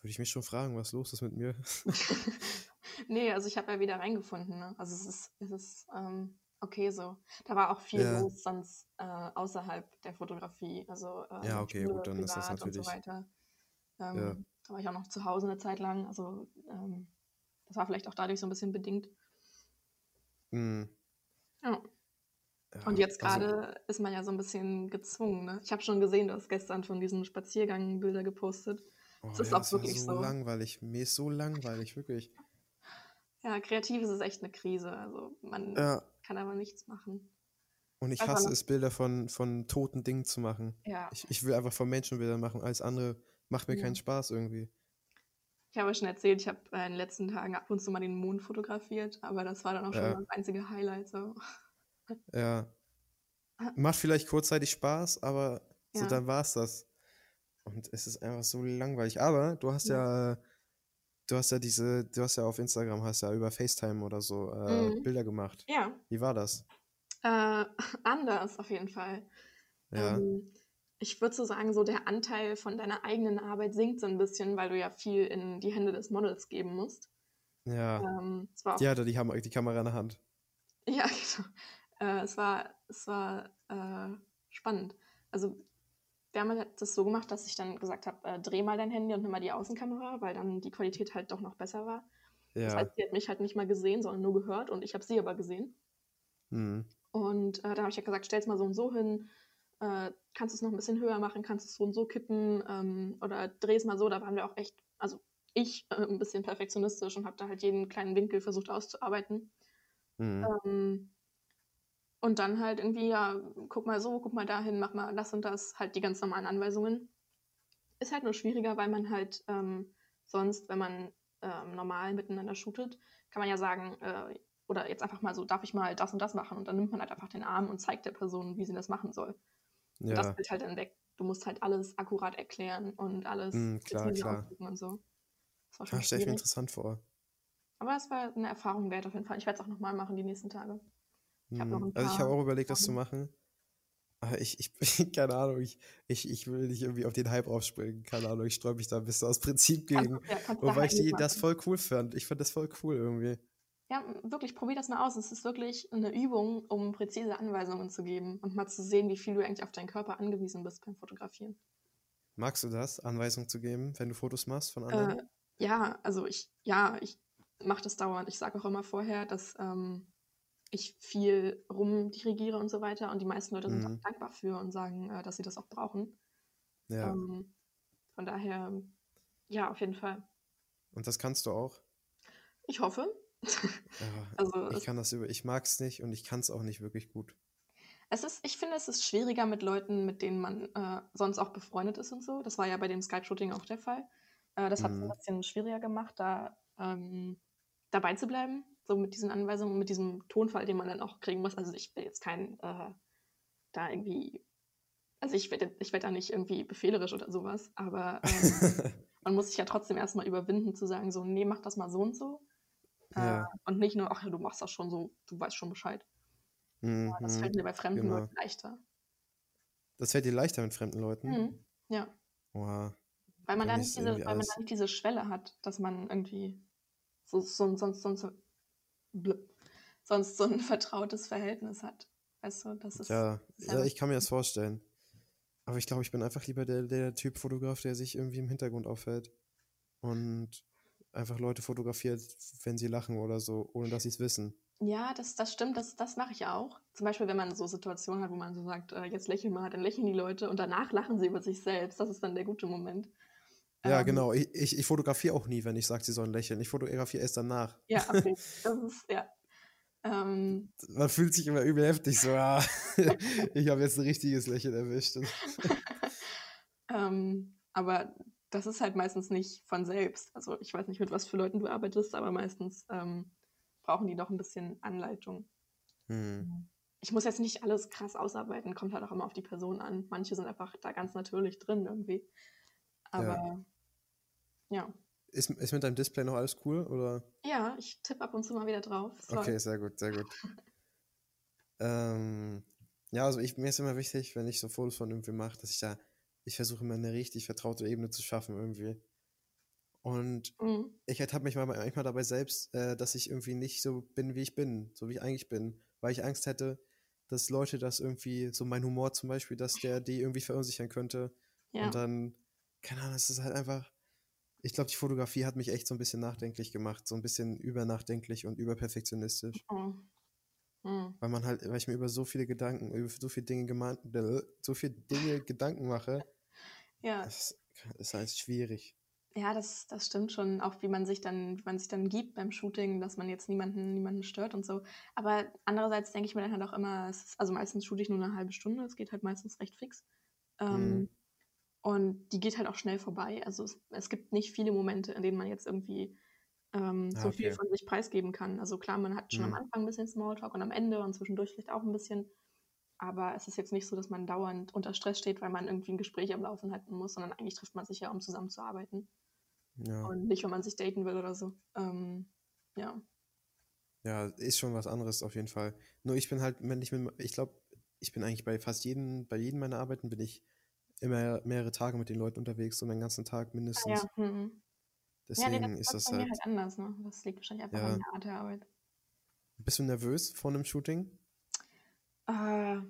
würde ich mich schon fragen, was los ist mit mir. nee, also ich habe ja wieder reingefunden. Ne? Also es ist, es ist ähm, okay so. Da war auch viel ja. los sonst äh, außerhalb der Fotografie. Also äh, ja, okay, Schule, gut, dann ist das natürlich. Und so weiter. Ähm, ja. Da war ich auch noch zu Hause eine Zeit lang. Also ähm, das war vielleicht auch dadurch so ein bisschen bedingt. Mhm. Ja. Ja, und jetzt also gerade also, ist man ja so ein bisschen gezwungen. Ne? Ich habe schon gesehen, du hast gestern von diesem Spaziergang Bilder gepostet. Oh, das ist ja, auch das wirklich so, so langweilig. Mir ist so langweilig, wirklich. Ja, kreativ ist es echt eine Krise. Also man ja. kann aber nichts machen. Und ich hasse es, Bilder von, von toten Dingen zu machen. Ja. Ich, ich will einfach von Menschen Bilder machen. Alles andere macht mir ja. keinen Spaß irgendwie. Ich habe schon erzählt, ich habe in den letzten Tagen ab und zu mal den Mond fotografiert, aber das war dann auch schon ja. das einzige Highlight. So. Ja. Macht vielleicht kurzzeitig Spaß, aber so dann war es das. Und es ist einfach so langweilig. Aber du hast ja, ja du hast ja diese, du hast ja auf Instagram, hast ja über FaceTime oder so äh, mhm. Bilder gemacht. Ja. Wie war das? Äh, anders auf jeden Fall. Ja. Ähm, ich würde so sagen, so der Anteil von deiner eigenen Arbeit sinkt so ein bisschen, weil du ja viel in die Hände des Models geben musst. Ja. Ähm, die hatte die, die Kamera in der Hand. Ja, genau. Äh, es war, es war äh, spannend. Also wir haben halt das so gemacht, dass ich dann gesagt habe, äh, dreh mal dein Handy und nimm mal die Außenkamera, weil dann die Qualität halt doch noch besser war. Ja. Das heißt, sie hat mich halt nicht mal gesehen, sondern nur gehört und ich habe sie aber gesehen. Mhm. Und äh, dann habe ich ja gesagt, stell es mal so und so hin, äh, kannst du es noch ein bisschen höher machen, kannst du es so und so kippen ähm, oder dreh es mal so. Da waren wir auch echt, also ich äh, ein bisschen perfektionistisch und habe da halt jeden kleinen Winkel versucht auszuarbeiten. Mhm. Ähm, und dann halt irgendwie, ja, guck mal so, guck mal dahin, mach mal das und das, halt die ganz normalen Anweisungen. Ist halt nur schwieriger, weil man halt ähm, sonst, wenn man ähm, normal miteinander shootet, kann man ja sagen, äh, oder jetzt einfach mal so, darf ich mal das und das machen? Und dann nimmt man halt einfach den Arm und zeigt der Person, wie sie das machen soll. Ja. Das fällt halt dann weg. Du musst halt alles akkurat erklären und alles mm, klar, klar. und so. Das war schon ja, stelle ich mir interessant vor. Aber es war eine Erfahrung wert auf jeden Fall. Ich werde es auch nochmal machen die nächsten Tage. Ich hab noch hm, also ich habe auch überlegt, das zu machen. Aber ich, ich, keine Ahnung, ich, ich, ich will nicht irgendwie auf den Hype aufspringen. Keine Ahnung, ich streue mich da ein bisschen aus Prinzip gegen. Ja, wobei ich die, das voll cool fand. Ich fand das voll cool irgendwie. Ja, wirklich, probier das mal aus. Es ist wirklich eine Übung, um präzise Anweisungen zu geben und mal zu sehen, wie viel du eigentlich auf deinen Körper angewiesen bist beim Fotografieren. Magst du das, Anweisungen zu geben, wenn du Fotos machst von anderen? Äh, ja, also ich, ja, ich mache das dauernd. Ich sage auch immer vorher, dass ähm, ich viel rumdirigiere und so weiter. Und die meisten Leute sind mhm. auch dankbar für und sagen, äh, dass sie das auch brauchen. Ja. Ähm, von daher, ja, auf jeden Fall. Und das kannst du auch? Ich hoffe. Ja, also ich kann das über, ich mag es nicht und ich kann es auch nicht wirklich gut. Es ist, ich finde, es ist schwieriger mit Leuten, mit denen man äh, sonst auch befreundet ist und so. Das war ja bei dem Skype-Shooting auch der Fall. Äh, das hat es mhm. ein bisschen schwieriger gemacht, da ähm, dabei zu bleiben so mit diesen Anweisungen, mit diesem Tonfall, den man dann auch kriegen muss. Also ich will jetzt kein äh, da irgendwie, also ich werde ich werd da nicht irgendwie befehlerisch oder sowas, aber ähm, man muss sich ja trotzdem erstmal überwinden zu sagen, so, nee, mach das mal so und so. Ja. Äh, und nicht nur, ach ja, du machst das schon so, du weißt schon Bescheid. Mhm, das fällt mir bei fremden genau. Leuten leichter. Das fällt dir leichter mit fremden Leuten? Mhm. Ja. Boah. Weil man, da nicht diese, weil man da nicht diese Schwelle hat, dass man irgendwie so, so, sonst, sonst, blub, sonst so ein vertrautes Verhältnis hat. Weißt du, das ist. Ja, ja ich kann mir das vorstellen. Aber ich glaube, ich bin einfach lieber der, der Typ Fotograf, der sich irgendwie im Hintergrund aufhält und einfach Leute fotografiert, wenn sie lachen oder so, ohne dass sie es wissen. Ja, das, das stimmt, das, das mache ich auch. Zum Beispiel, wenn man so Situationen hat, wo man so sagt, äh, jetzt lächeln mal, dann lächeln die Leute und danach lachen sie über sich selbst. Das ist dann der gute Moment. Ja, Ähm, genau. Ich, ich, ich fotografiere auch nie, wenn ich sage, sie sollen lächeln. Ich fotografiere erst danach. Ja, okay. das ist, ja. Ähm, Man fühlt sich immer übel heftig, so, ah, ich habe jetzt ein richtiges Lächeln erwischt. Ähm, aber das ist halt meistens nicht von selbst. Also ich weiß nicht, mit was für Leuten du arbeitest, aber meistens ähm, brauchen die noch ein bisschen Anleitung. hm. Ich muss jetzt nicht alles krass ausarbeiten, kommt halt auch immer auf die Person an. Manche sind einfach da ganz natürlich drin irgendwie. Aber ja. ist, ist mit deinem Display noch alles cool? Oder? Ja, ich tippe ab und zu mal wieder drauf. Toll. Okay, sehr gut, sehr gut. ähm, ja, also ich, mir ist immer wichtig, wenn ich so Fotos von irgendwie mache, dass ich da, ich versuche immer eine richtig vertraute Ebene zu schaffen irgendwie. Und Mhm. ich ertappe mich mal, manchmal dabei selbst, äh, dass ich irgendwie nicht so bin, wie ich bin, so wie ich eigentlich bin, weil ich Angst hätte, dass Leute das irgendwie, so mein Humor zum Beispiel, dass der die irgendwie verunsichern könnte. Ja. Und dann, keine Ahnung, es ist halt einfach, ich glaube, die Fotografie hat mich echt so ein bisschen nachdenklich gemacht, so ein bisschen übernachdenklich und überperfektionistisch. Oh. Mhm. Weil man halt, weil ich mir über so viele Gedanken, über so viele Dinge gemeint, so viele Dinge Gedanken mache, Ja, das ist halt schwierig. ja, das, das stimmt schon, auch wie man sich dann, wie man sich dann gibt beim Shooting, dass man jetzt niemanden, niemanden stört und so. Aber andererseits denke ich mir dann halt auch immer, es ist, also meistens shoote ich nur eine halbe Stunde, es geht halt meistens recht fix. Ähm, Mhm. Und die geht halt auch schnell vorbei. Also es, es gibt nicht viele Momente, in denen man jetzt irgendwie ähm, Ah, so viel okay. von sich preisgeben kann. Also klar, man hat schon Mhm. am Anfang ein bisschen Smalltalk und am Ende und zwischendurch vielleicht auch ein bisschen. Aber es ist jetzt nicht so, dass man dauernd unter Stress steht, weil man irgendwie ein Gespräch am Laufen halten muss, sondern eigentlich trifft man sich ja, um zusammenzuarbeiten. Ja. Und nicht, wenn man sich daten will oder so. Ähm, ja. Ja, ist schon was anderes auf jeden Fall. Nur ich bin halt, wenn ich mit, ich glaube, ich bin eigentlich bei fast jedem, bei jedem meiner Arbeiten bin ich immer mehrere Tage mit den Leuten unterwegs und den ganzen Tag Ah, mindestens. ja. Mhm. ja, Deswegen nee, ist das das ist mir halt. halt anders. Ne? Das liegt wahrscheinlich einfach Ja. an der Art der Arbeit. Bist du nervös vor einem Shooting? Äh,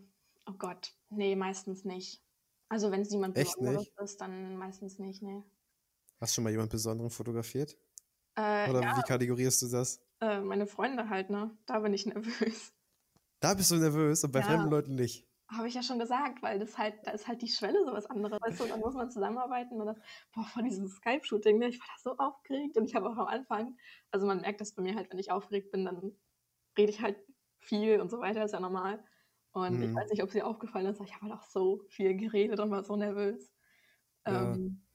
oh Gott, nee, meistens nicht. Also wenn es jemand Echt Besonderes nicht? ist, dann meistens nicht, nee. Hast du schon mal jemand Besonderen fotografiert? Äh, Oder ja, wie kategorierst du das? äh, meine Freunde halt, ne? Da bin ich nervös. Da bist du nervös und bei Ja. fremden Leuten nicht. Habe ich ja schon gesagt, weil das halt, da ist halt die Schwelle so was anderes. Weißt du, dann muss man zusammenarbeiten und das, boah, vor diesem Skype-Shooting, ne, ich war da so aufgeregt und ich habe auch am Anfang, also man merkt das bei mir halt, wenn ich aufgeregt bin, dann rede ich halt viel und so weiter, ist ja normal. Und ich Mhm. weiß nicht, ob es dir aufgefallen ist, aber ich habe halt auch so viel geredet und war so nervös. Ja. Ähm,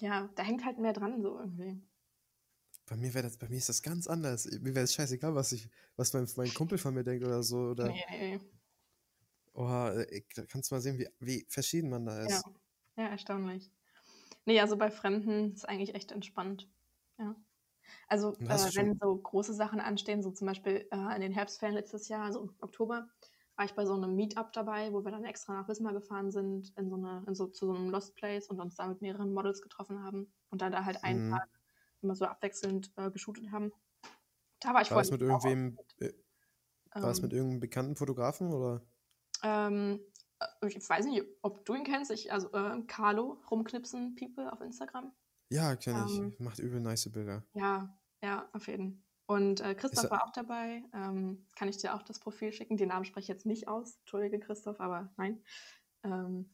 ja, da hängt halt mehr dran so irgendwie. Bei mir wäre das, bei mir ist das ganz anders. Mir wäre es scheißegal, was ich, was mein, mein Kumpel von mir denkt oder so. Oder, Nee, nee, nee. oh, äh, da kannst du mal sehen, wie, wie verschieden man da Ja. ist. ja, erstaunlich. Nee, also bei Fremden ist eigentlich echt entspannt. Ja. Also, äh, wenn so große Sachen anstehen, so zum Beispiel äh, in den Herbstferien letztes Jahr, also im Oktober, war ich bei so einem Meetup dabei, wo wir dann extra nach Wismar gefahren sind, in so eine, in so, zu so einem Lost Place und uns da mit mehreren Models getroffen haben und dann da halt einen Mhm. Tag immer so abwechselnd äh, geshootet haben. Da war ich War das mit irgendwem, äh, ähm, war es mit irgendeinem bekannten Fotografen oder? ähm, äh, ich weiß nicht, ob du ihn kennst, ich, also äh, Carlo, rumknipsen People auf Instagram. Ja, kenne ich. Ähm, Macht übel nice Bilder. Ja, ja, auf jeden Fall. Und äh, Christoph er- war auch dabei. Ähm, kann ich dir auch das Profil schicken? Den Namen spreche ich jetzt nicht aus. Entschuldige, Christoph, aber nein. Ähm,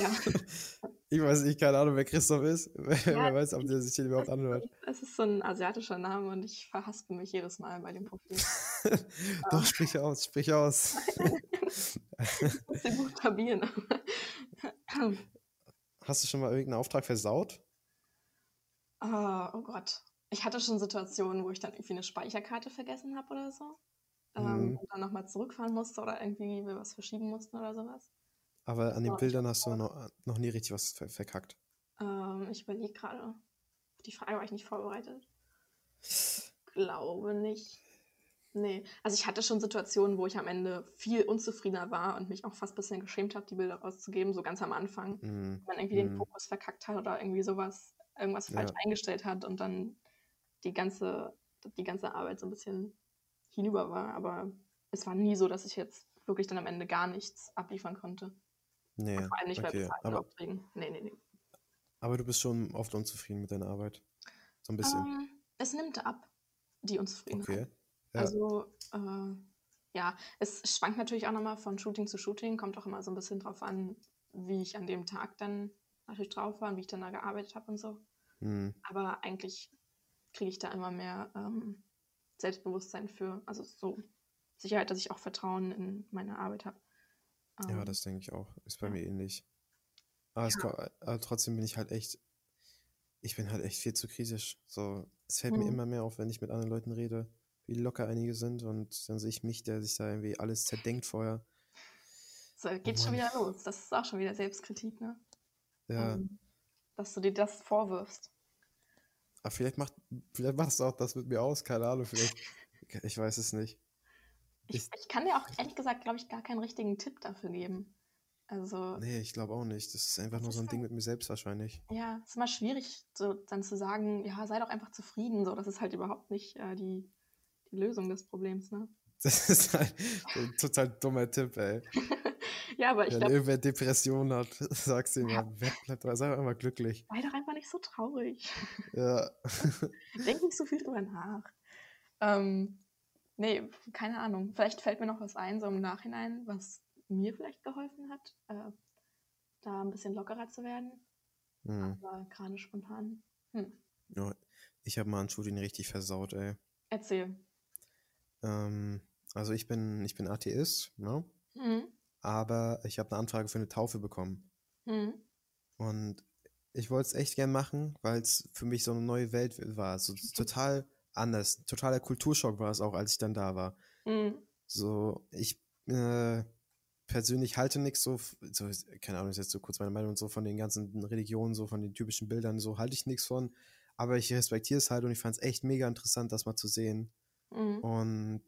ja. Ich weiß nicht, keine Ahnung, wer Christoph ist. Wer Ja, weiß, ob der sich den überhaupt anhört. Es ist so ein asiatischer Name und ich verhaspel mich jedes Mal bei dem Profil. Doch, sprich aus, sprich aus. Ich muss den buchstabieren. Hast du schon mal irgendeinen Auftrag versaut? oh, oh Gott. Ich hatte schon Situationen, wo ich dann irgendwie eine Speicherkarte vergessen habe oder so. Ähm, Mhm. und dann nochmal zurückfahren musste oder irgendwie wir was verschieben mussten oder sowas. Aber an den ich Bildern hast du noch, noch nie richtig was ver verkackt. Ähm, ich überlege gerade. Auf die Frage war ich nicht vorbereitet. Glaube nicht. Nee, also ich hatte schon Situationen, wo ich am Ende viel unzufriedener war und mich auch fast ein bisschen geschämt habe, die Bilder rauszugeben, so ganz am Anfang. Mm, Wenn man irgendwie den mm, Fokus verkackt hat oder irgendwie sowas, irgendwas falsch ja, eingestellt hat und dann die ganze, die ganze Arbeit so ein bisschen hinüber war. Aber es war nie so, dass ich jetzt wirklich dann am Ende gar nichts abliefern konnte. Und nee, vor allem nicht bei okay. bezahlten Aber, Aufträgen. Nee, nee, nee. aber du bist schon oft unzufrieden mit deiner Arbeit. So ein bisschen. Ähm, es nimmt ab, die Unzufriedenheit. Okay. Ja. Also, äh, ja, es schwankt natürlich auch nochmal von Shooting zu Shooting, kommt auch immer so ein bisschen drauf an, wie ich an dem Tag dann natürlich drauf war und wie ich dann da gearbeitet habe und so. Hm, Aber eigentlich kriege ich da immer mehr ähm, Selbstbewusstsein für, also so Sicherheit, dass ich auch Vertrauen in meine Arbeit habe. Ja, Ähm, das denke ich auch. Ist bei ja. mir ähnlich. Aber, Ja. ko- aber trotzdem bin ich halt echt, ich bin halt echt viel zu kritisch. So, es fällt mir Hm. immer mehr auf, wenn ich mit anderen Leuten rede, wie locker einige sind und dann sehe ich mich, der sich da irgendwie alles zerdenkt vorher. So, Oh geht schon Mann. wieder los. Das ist auch schon wieder Selbstkritik, ne? Ja, Ähm, dass du dir das vorwirfst. Aber vielleicht macht, vielleicht macht es auch das mit mir aus, keine Ahnung, vielleicht, ich weiß es nicht. Ich, Ich, kann dir auch ehrlich gesagt, glaube ich, gar keinen richtigen Tipp dafür geben. Also, nee, ich glaube auch nicht. Das ist einfach es nur so ein Ding halt, mit mir selbst wahrscheinlich. ja, es ist immer schwierig, so dann zu sagen, ja, sei doch einfach zufrieden. So, das ist halt überhaupt nicht äh, die, die Lösung des Problems, ne? Das ist halt ein total dummer Tipp, ey. Ja, aber ich Wenn glaube, irgendwer Depression hat, sagst du ihm, ja, ja, wer bleibt dabei, sei doch immer glücklich. sei doch einfach nicht so traurig. Ja. Denk nicht so viel drüber nach. Ähm, nee, keine Ahnung. Vielleicht fällt mir noch was ein, so im Nachhinein, was mir vielleicht geholfen hat, äh, da ein bisschen lockerer zu werden. Hm. Aber gerade spontan. Hm. Ja, ich habe mal ein Shooting richtig versaut, ey. Erzähl. Ähm, also ich bin, ich bin Atheist, ne? Hm. Aber ich habe eine Anfrage für eine Taufe bekommen. Hm. Und ich wollte es echt gern machen, weil es für mich so eine neue Welt war. So total anders. Totaler Kulturschock war es auch, als ich dann da war. Hm. So, ich äh, persönlich halte nichts so, so, keine Ahnung, ist jetzt so kurz meine Meinung so von den ganzen Religionen, so von den typischen Bildern, so halte ich nichts von. Aber ich respektiere es halt und ich fand es echt mega interessant, das mal zu sehen. Hm. Und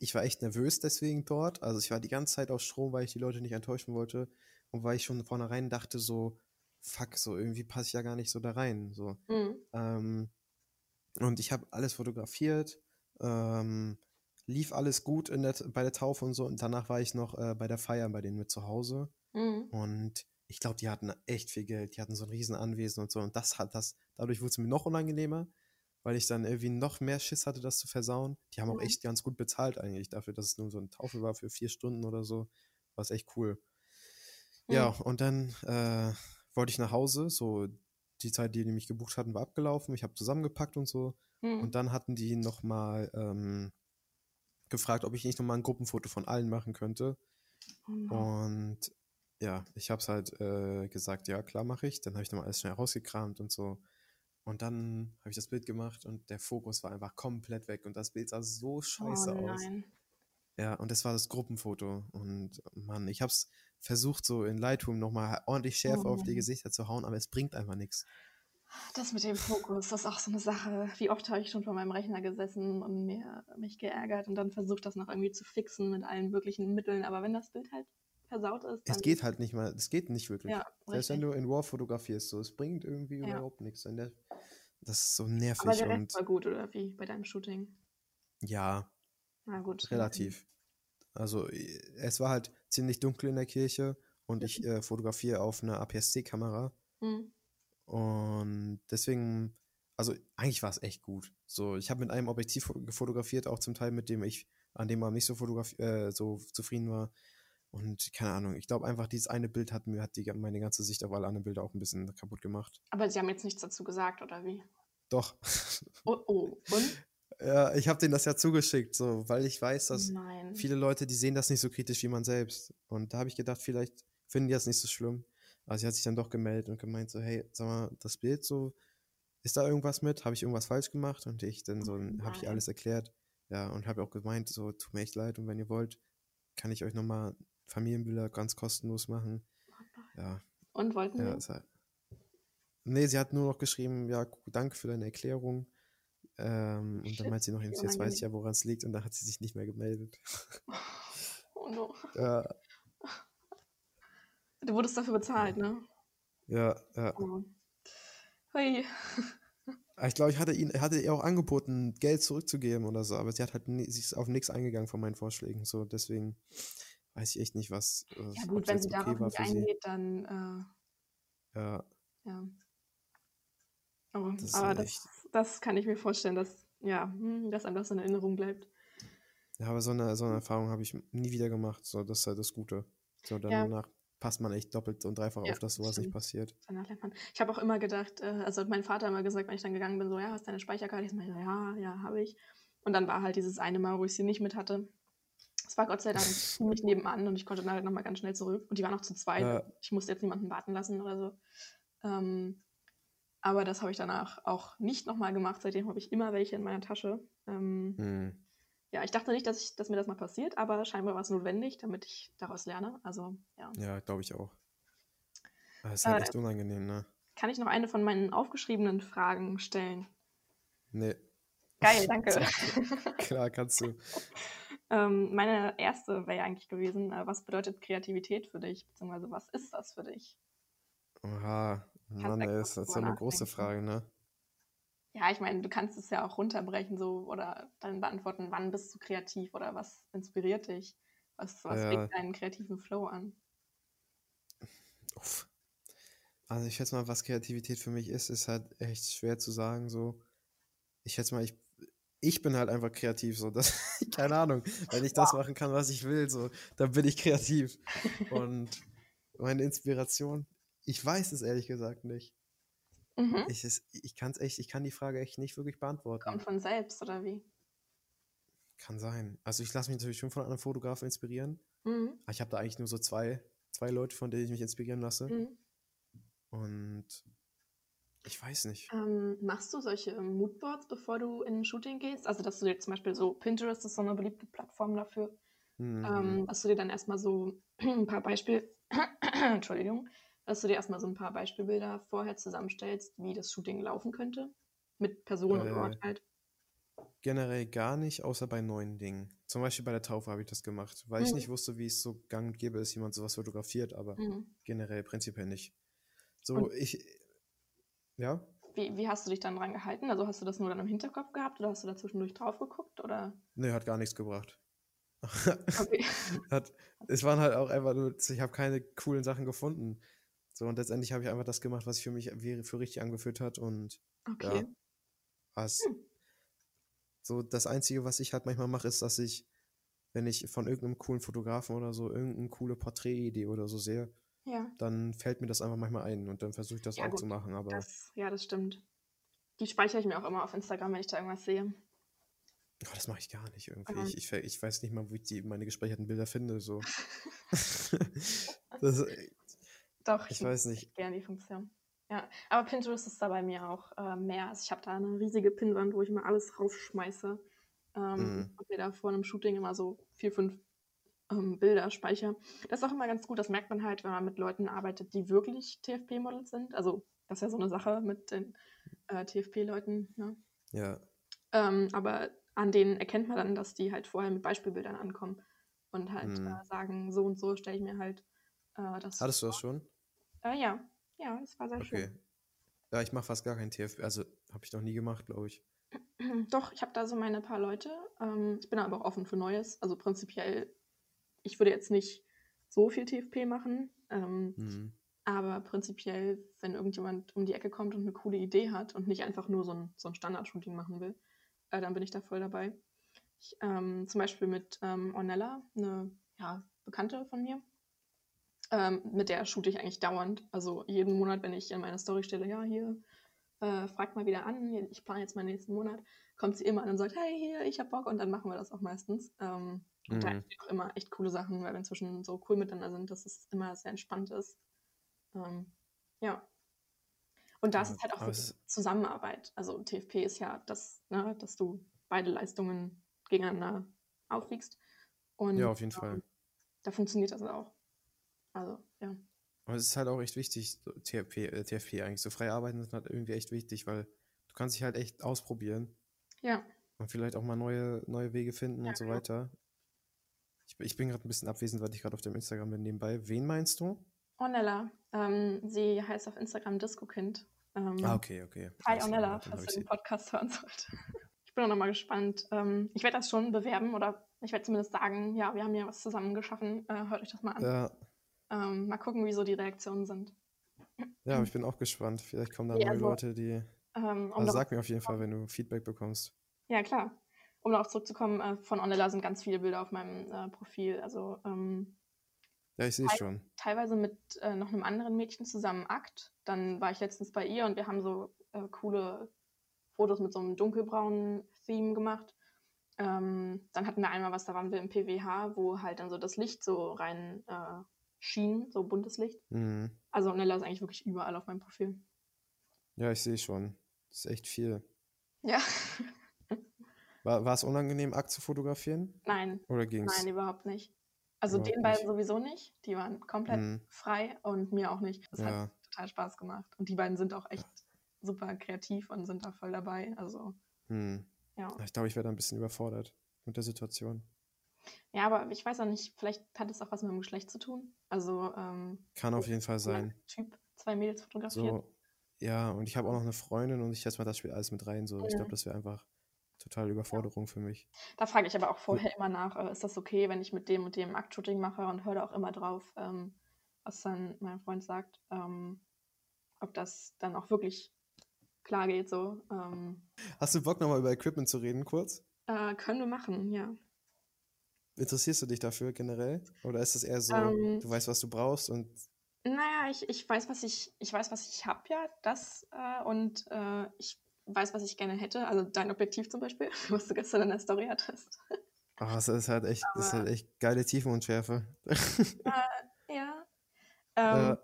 ich war echt nervös deswegen dort. Also ich war die ganze Zeit auf Strom, weil ich die Leute nicht enttäuschen wollte. Und weil ich schon vornherein dachte, so, fuck, so irgendwie passe ich ja gar nicht so da rein. So. Hm. Ähm, und ich habe alles fotografiert, ähm, lief alles gut in der, bei der Taufe und so. Und danach war ich noch äh, bei der Feier bei denen mit zu Hause. Hm. Und ich glaube, die hatten echt viel Geld. Die hatten so ein riesen Anwesen und so. Und das hat das, dadurch wurde es mir noch unangenehmer, weil ich dann irgendwie noch mehr Schiss hatte, das zu versauen. Die haben auch Hm. echt ganz gut bezahlt eigentlich dafür, dass es nur so eine Taufe war für vier Stunden oder so. War es echt cool. Ja, Hm. und dann äh, wollte ich nach Hause. So die Zeit, die die mich gebucht hatten, war abgelaufen. Ich habe zusammengepackt und so. Und Hm. dann hatten die nochmal ähm, gefragt, ob ich nicht nochmal ein Gruppenfoto von allen machen könnte. Oh. Und ja, ich habe es halt äh, gesagt, ja, klar mache ich. Dann habe ich nochmal alles schnell rausgekramt und so. Und dann habe ich das Bild gemacht und der Fokus war einfach komplett weg und das Bild sah so Oh scheiße aus. nein. Ja, und das war das Gruppenfoto. Und Mann, ich habe es versucht, so in Lightroom nochmal ordentlich Oh Schärfe auf die. Gesichter zu hauen, aber es bringt einfach nichts. Das mit dem Fokus, das ist auch so eine Sache. Wie oft habe ich schon vor meinem Rechner gesessen und mir, mich geärgert und dann versucht, das noch irgendwie zu fixen mit allen möglichen Mitteln. Aber wenn das Bild halt versaut ist, Es geht halt nicht mal, es geht nicht wirklich. Ja, Selbst wenn du in RAW fotografierst, so, es bringt irgendwie Ja. überhaupt nichts. Der, das ist so Aber nervig der Rest und war gut, oder wie bei deinem Shooting? ja, Na gut. relativ. Also es war halt ziemlich dunkel in der Kirche und ich äh, fotografiere auf einer APS-C-Kamera Hm. und deswegen, also eigentlich war es echt gut. So, ich habe mit einem Objektiv fo- gefotografiert, auch zum Teil mit dem ich, an dem man nicht so äh, so zufrieden war. Und keine Ahnung, ich glaube einfach, dieses eine Bild hat mir hat die, meine ganze Sicht auf alle anderen Bilder auch ein bisschen kaputt gemacht. Aber sie haben jetzt nichts dazu gesagt, oder wie? Doch. Oh, oh. und? Ja, ich habe denen das ja zugeschickt, so, weil ich weiß, dass Nein. viele Leute, die sehen das nicht so kritisch wie man selbst. Und da habe ich gedacht, vielleicht finden die das nicht so schlimm. Aber sie hat sich dann doch gemeldet und gemeint so, hey, sag mal, das Bild so, ist da irgendwas mit? Habe ich irgendwas falsch gemacht? Und ich dann so, habe ich alles erklärt. Ja, und habe auch gemeint, so, tut mir echt leid. Und wenn ihr wollt, kann ich euch nochmal Familienbilder ganz kostenlos machen. Ja, Und wollten ja, sie? halt. Nee, sie hat nur noch geschrieben, ja, danke für deine Erklärung. Ähm, und dann meint sie noch, jetzt weiß ich ja, woran es liegt. Und dann hat sie sich nicht mehr gemeldet. Oh no. Ja, Du wurdest dafür bezahlt, ne? ja, ja. Oh. Hui. Aber Ich glaube, ich hatte ihn, hatte ihr auch angeboten, Geld zurückzugeben oder so, aber sie hat halt nie, sie ist auf nichts eingegangen von meinen Vorschlägen. So, deswegen weiß ich echt nicht, was. was Ja gut, wenn sie darauf war nicht eingeht, dann äh, Ja, ja. Aber, Das aber halt das, echt- das kann ich mir vorstellen, dass, ja, hm, dass einem das in Erinnerung bleibt. ja, aber so eine, so eine Erfahrung habe ich nie wieder gemacht. So, das ist halt das Gute. So, Ja. danach passt man echt doppelt und dreifach Ja, auf, dass sowas nicht stimmt. passiert. Danach lernt man. Ich habe auch immer gedacht, äh, also hat mein Vater immer gesagt, wenn ich dann gegangen bin, so, ja, hast du deine Speicherkarte? Ich so, ja, ja, habe ich. Und dann war halt dieses eine Mal, wo ich sie nicht mit hatte. Es war Gott sei Dank ziemlich nebenan und ich konnte dann halt nochmal ganz schnell zurück. Und die waren noch zu zweit. Ja. Ich musste jetzt niemanden warten lassen oder so. Ähm, aber das habe ich danach auch nicht nochmal gemacht. Seitdem habe ich immer welche in meiner Tasche. Ähm, Hm. ja, ich dachte nicht, dass, ich, dass mir das mal passiert, aber scheinbar war es notwendig, damit ich daraus lerne. Also, ja. Ja, glaube ich auch. Aber es ist halt Äh, echt unangenehm, ne? Kann ich noch eine von meinen aufgeschriebenen Fragen stellen? Nee, Geil, danke. klar kannst du. ähm, meine erste wäre ja eigentlich gewesen, äh, was bedeutet Kreativität für dich? Beziehungsweise was ist das für dich? Oha, Mann, ey, ist das ist ja eine große. Frage, ne? Ja, ich meine, du kannst es ja auch runterbrechen so oder dann beantworten, wann bist du kreativ oder was inspiriert dich? Was, was Ja. regt deinen kreativen Flow an? Uff. Also ich schätze mal, was Kreativität für mich ist, ist halt echt schwer zu sagen. So, ich schätze mal, ich, ich bin halt einfach kreativ. So, das, keine Ahnung, wenn ich das machen kann, was ich will, so, dann bin ich kreativ. Und meine Inspiration, ich weiß es ehrlich gesagt nicht. Mhm. Ich, es- ich kann es echt, ich kann die Frage echt nicht wirklich beantworten. Kommt von selbst oder wie? Kann sein. Also ich lasse mich natürlich schon von anderen Fotografen inspirieren. Mhm. Aber ich habe da eigentlich nur so zwei, zwei Leute, von denen ich mich inspirieren lasse. Mhm. Und ich weiß nicht. Ähm, machst du solche Moodboards, bevor du in ein Shooting gehst? Also, dass du dir zum Beispiel so, Pinterest ist so eine beliebte Plattform dafür, Mhm. ähm, dass du dir dann erstmal so ein paar Beispiel, Entschuldigung, dass du dir erstmal so ein paar Beispielbilder vorher zusammenstellst, wie das Shooting laufen könnte. Mit Person und Äh, Ort halt. Generell gar nicht, außer bei neuen Dingen. Zum Beispiel bei der Taufe habe ich das gemacht, weil ich Mhm. nicht wusste, wie es so gang und gäbe ist, wie man sowas fotografiert, aber Mhm. generell prinzipiell nicht. So, Und- ich. Ja? Wie, wie hast du dich dann dran gehalten? Also hast du das nur dann im Hinterkopf gehabt oder hast du da zwischendurch drauf geguckt? Oder? Nö, hat gar nichts gebracht. Okay. hat, es waren halt auch einfach nur, ich habe keine coolen Sachen gefunden. So, und letztendlich habe ich einfach das gemacht, was für mich für richtig angefühlt hat und Okay. ja, was. Hm. So, das Einzige, was ich halt manchmal mache, ist, dass ich, wenn ich von irgendeinem coolen Fotografen oder so irgendeine coole Porträtidee oder so sehe, Ja. dann fällt mir das einfach manchmal ein und dann versuche ich das Ja, auch gut, zu machen. Aber Das, ja, das stimmt. Die speichere ich mir auch immer auf Instagram, wenn ich da irgendwas sehe. oh, das mache ich gar nicht irgendwie. Mhm. Ich, ich, ich weiß nicht mal, wo ich die, meine gespeicherten Bilder finde. So. das, Doch, ich nutze weiß nicht. gerne die Funktion. Ja, aber Pinterest ist da bei mir auch äh, mehr. Also ich habe da eine riesige Pinnwand, wo ich immer alles raufschmeiße. Ähm, Mhm. Und mir da vor einem Shooting immer so vier, fünf ähm, Bilder speichere. Das ist auch immer ganz gut. Das merkt man halt, wenn man mit Leuten arbeitet, die wirklich TFP-Models sind. Also das ist ja so eine Sache mit den äh, TFP-Leuten. Ne? Ja, Ähm, aber an denen erkennt man dann, dass die halt vorher mit Beispielbildern ankommen und halt Mhm. äh, sagen, so und so stelle ich mir halt äh, das. hattest du das schon? Äh, ja, ja, das war sehr Okay. schön. Ja, ich mache fast gar kein TFP. Also, habe ich noch nie gemacht, glaube ich. Doch, ich habe da so meine paar Leute. Ähm, ich bin aber auch offen für Neues. Also prinzipiell, ich würde jetzt nicht so viel TFP machen. Ähm, Mhm. aber prinzipiell, wenn irgendjemand um die Ecke kommt und eine coole Idee hat und nicht einfach nur so ein, so ein Standard-Shooting machen will, äh, dann bin ich da voll dabei. Ich, ähm, zum Beispiel mit ähm, Ornella, eine ja, Bekannte von mir. Ähm, mit der shoote ich eigentlich dauernd. Also jeden Monat, wenn ich in meine Story stelle, ja, hier, äh, fragt mal wieder an, ich plane jetzt meinen nächsten Monat, kommt sie immer an und sagt, hey, hier, ich hab Bock und dann machen wir das auch meistens. Ähm, und da Mhm. entstehen auch immer echt coole Sachen, weil wir inzwischen so cool miteinander sind, dass es immer sehr entspannt ist. Ähm, ja. Und da ist Ja, es halt auch wirklich Zusammenarbeit. Also TFP ist ja das, ne, dass du beide Leistungen gegeneinander aufwiegst. Und Ja, auf jeden ähm, Fall. da funktioniert das auch. Also, ja. Aber es ist halt auch echt wichtig, TFP, äh, TFP eigentlich. So freie Arbeiten sind halt irgendwie echt wichtig, weil du kannst dich halt echt ausprobieren. Ja. Und vielleicht auch mal neue, neue Wege finden Ja, und so genau. weiter. Ich, ich bin gerade ein bisschen abwesend, weil ich gerade auf dem Instagram bin nebenbei. Wen meinst du? Ornella. Ähm, sie heißt auf Instagram Disco-Kind. Ähm, Ah, okay, okay. Hi Ornella, falls du den Podcast hören sollt. Ich bin auch nochmal gespannt. Ähm, ich werde das schon bewerben oder ich werde zumindest sagen, ja, wir haben ja was zusammen geschaffen. Äh, hört euch das mal an. Ja, Ähm, mal gucken, wie so die Reaktionen sind. ja, aber ich bin auch gespannt. Vielleicht kommen da Ja, neue also, Leute, die. Ähm, um Also sag mir auf jeden Fall, wenn du Feedback bekommst. ja, klar. Um darauf zurückzukommen, äh, von Ornella sind ganz viele Bilder auf meinem äh, Profil. Also ähm, Ja, ich sehe schon. teilweise mit äh, noch einem anderen Mädchen zusammen Akt. Dann war ich letztens bei ihr und wir haben so äh, coole Fotos mit so einem dunkelbraunen Theme gemacht. Ähm, dann hatten wir einmal was, da waren wir im PWH, wo halt dann so das Licht so rein äh, schien, so buntes Licht. Mhm. Also Nella ist eigentlich wirklich überall auf meinem Profil. Ja, ich sehe schon. Das ist echt viel. Ja, War, war es unangenehm, Akt zu fotografieren? nein, Oder ging's? nein, überhaupt nicht. Also Überhaupt den beiden nicht. sowieso nicht. Die waren komplett Mhm. frei und mir auch nicht. Das hat Ja. total Spaß gemacht. Und die beiden sind auch echt super kreativ und sind da voll dabei. Also, Hm. ja. Ich glaube, ich werde ein bisschen überfordert mit der Situation. Ja, aber ich weiß auch nicht, vielleicht hat es auch was mit dem Geschlecht zu tun. Also, ähm, Kann auf jeden Fall sein. Typ zwei Mädels fotografiert. So, ja, und ich habe auch noch eine Freundin und ich schätze mal, das spielt alles mit rein. So, ich Mhm. glaube, das wäre einfach total Überforderung für mich. Da frage ich aber auch vorher immer nach, äh, ist das okay, wenn ich mit dem und dem Aktshooting mache und höre auch immer drauf, ähm, was dann mein Freund sagt, ähm, ob das dann auch wirklich klar geht so. Ähm, Hast du Bock, nochmal über Equipment zu reden, kurz? äh, können wir machen, ja. Interessierst du dich dafür generell? Oder ist es eher so, Ähm, du weißt, was du brauchst und Naja, ich, ich weiß, was ich, ich weiß, was ich habe ja, das äh, und äh, ich weiß, was ich gerne hätte. Also dein Objektiv zum Beispiel, was du gestern in der Story hattest. Ah, das ist halt echt, das ist halt echt geile Tiefenunschärfe. Ja. Ähm, Äh,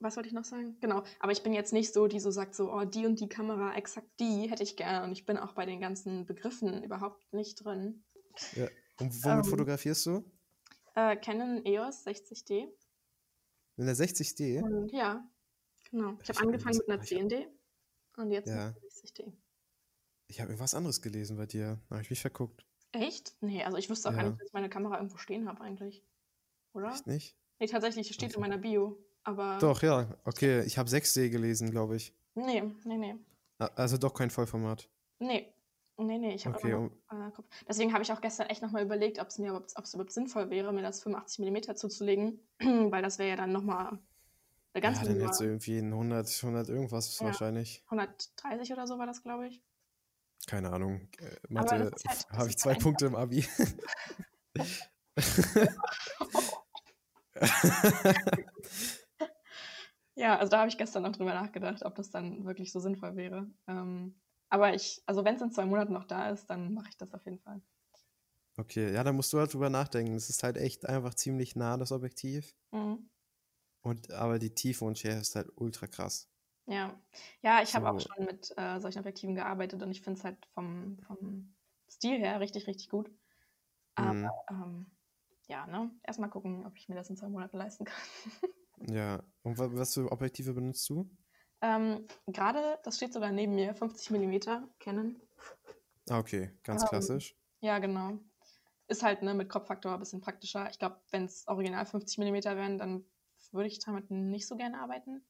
was wollte ich noch sagen? Genau, aber ich bin jetzt nicht so, die so sagt, so, oh, die und die Kamera, exakt die hätte ich gerne. Und ich bin auch bei den ganzen Begriffen überhaupt nicht drin. und womit ähm, fotografierst du? Äh, Canon EOS 60D. In der 60D? Und ja, genau. Ich Ich habe hab angefangen mit einer irgendwas- ich hab- 10D und jetzt Ja. einer 60D. Ich habe irgendwas anderes gelesen bei dir. Da habe ich mich verguckt. Echt? Nee, also ich wüsste auch gar Ja. nicht, dass ich meine Kamera irgendwo stehen habe eigentlich. Oder? Echt nicht? Nee, tatsächlich, es steht Okay. in meiner Bio. Aber. Doch, ja. Okay, ich habe 6D gelesen, glaube ich. Nee, nee, nee. Also doch kein Vollformat. Nee. Nee, nee, ich habe Okay, noch, äh, Kopf. Deswegen habe ich auch gestern echt nochmal überlegt, ob es mir ob's überhaupt sinnvoll wäre, mir das 85 mm zuzulegen, weil das wäre ja dann nochmal eine ganz ja, dann hättest du irgendwie ein 100, 100 irgendwas Ja. wahrscheinlich. 130 oder so war das, glaube ich. Keine Ahnung. Äh, Mathe halt- habe ich zwei Punkte im Abi. Ja, also da habe ich gestern noch drüber nachgedacht, ob das dann wirklich so sinnvoll wäre. Ähm, aber ich, also wenn es in zwei Monaten noch da ist, dann mache ich das auf jeden Fall. okay, ja, da musst du halt drüber nachdenken. Es ist halt echt einfach ziemlich nah, das Objektiv. Mhm. Und, aber die Tiefe und Schärfe ist halt ultra krass. Ja, ja, ich habe auch So. schon mit äh, solchen Objektiven gearbeitet und ich finde es halt vom, vom Stil her richtig, richtig gut. Aber Mhm. ähm, ja, ne? Erstmal gucken, ob ich mir das in zwei Monaten leisten kann. Ja. Und wa- was für Objektive benutzt du? ähm, Gerade, das steht sogar neben mir, 50 mm Canon. Ah, okay, ganz Ähm, klassisch. Ja, genau. Ist halt ne, mit Kopffaktor ein bisschen praktischer. Ich glaube, wenn es original 50 mm wären, dann würde ich damit nicht so gerne arbeiten.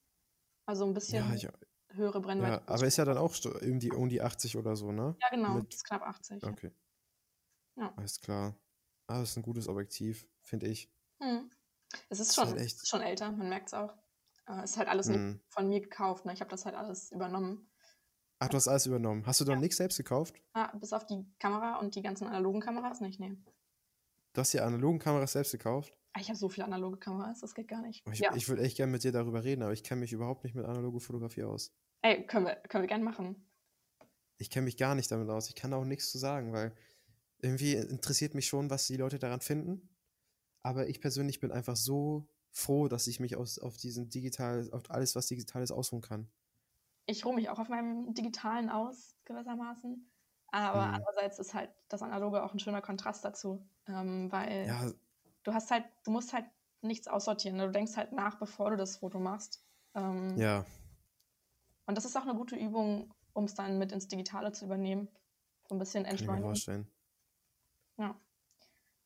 Also ein bisschen Ja, ich, höhere Brennweite. ja, aber ist ja dann auch sto- um die, um die 80 oder so, ne? Ja, genau, mit- ist knapp 80. Okay. Ja. Alles klar. Ah, das ist ein gutes Objektiv, finde ich. Hm. Es ist Ist schon, halt schon älter, man merkt es auch. Äh, ist halt alles Hm. von mir gekauft. Ne? Ich habe das halt alles übernommen. Ach, du hast alles übernommen. Hast du doch nichts selbst gekauft? Ah, bis auf die Kamera und die ganzen analogen Kameras nicht, nee. Du hast die analogen Kameras selbst gekauft? Ah, Ich habe so viele analoge Kameras, das geht gar nicht. Ich, ja, ich würde echt gerne mit dir darüber reden, aber ich kenne mich überhaupt nicht mit analoger Fotografie aus. ey, können wir, können wir gerne machen. Ich kenne mich gar nicht damit aus. Ich kann auch nichts zu sagen, weil irgendwie interessiert mich schon, was die Leute daran finden. Aber ich persönlich bin einfach so froh, dass ich mich aus, auf diesen digital, auf alles, was digital ist, ausruhen kann. Ich ruhe mich auch auf meinem Digitalen aus, gewissermaßen. Aber Hm. andererseits ist halt das Analoge auch ein schöner Kontrast dazu. Ähm, weil Ja, du hast halt, du musst halt nichts aussortieren. ne? Du denkst halt nach, bevor du das Foto machst. Ähm, ja, Und das ist auch eine gute Übung, um es dann mit ins Digitale zu übernehmen. So ein bisschen Kann ich mir vorstellen. Ja.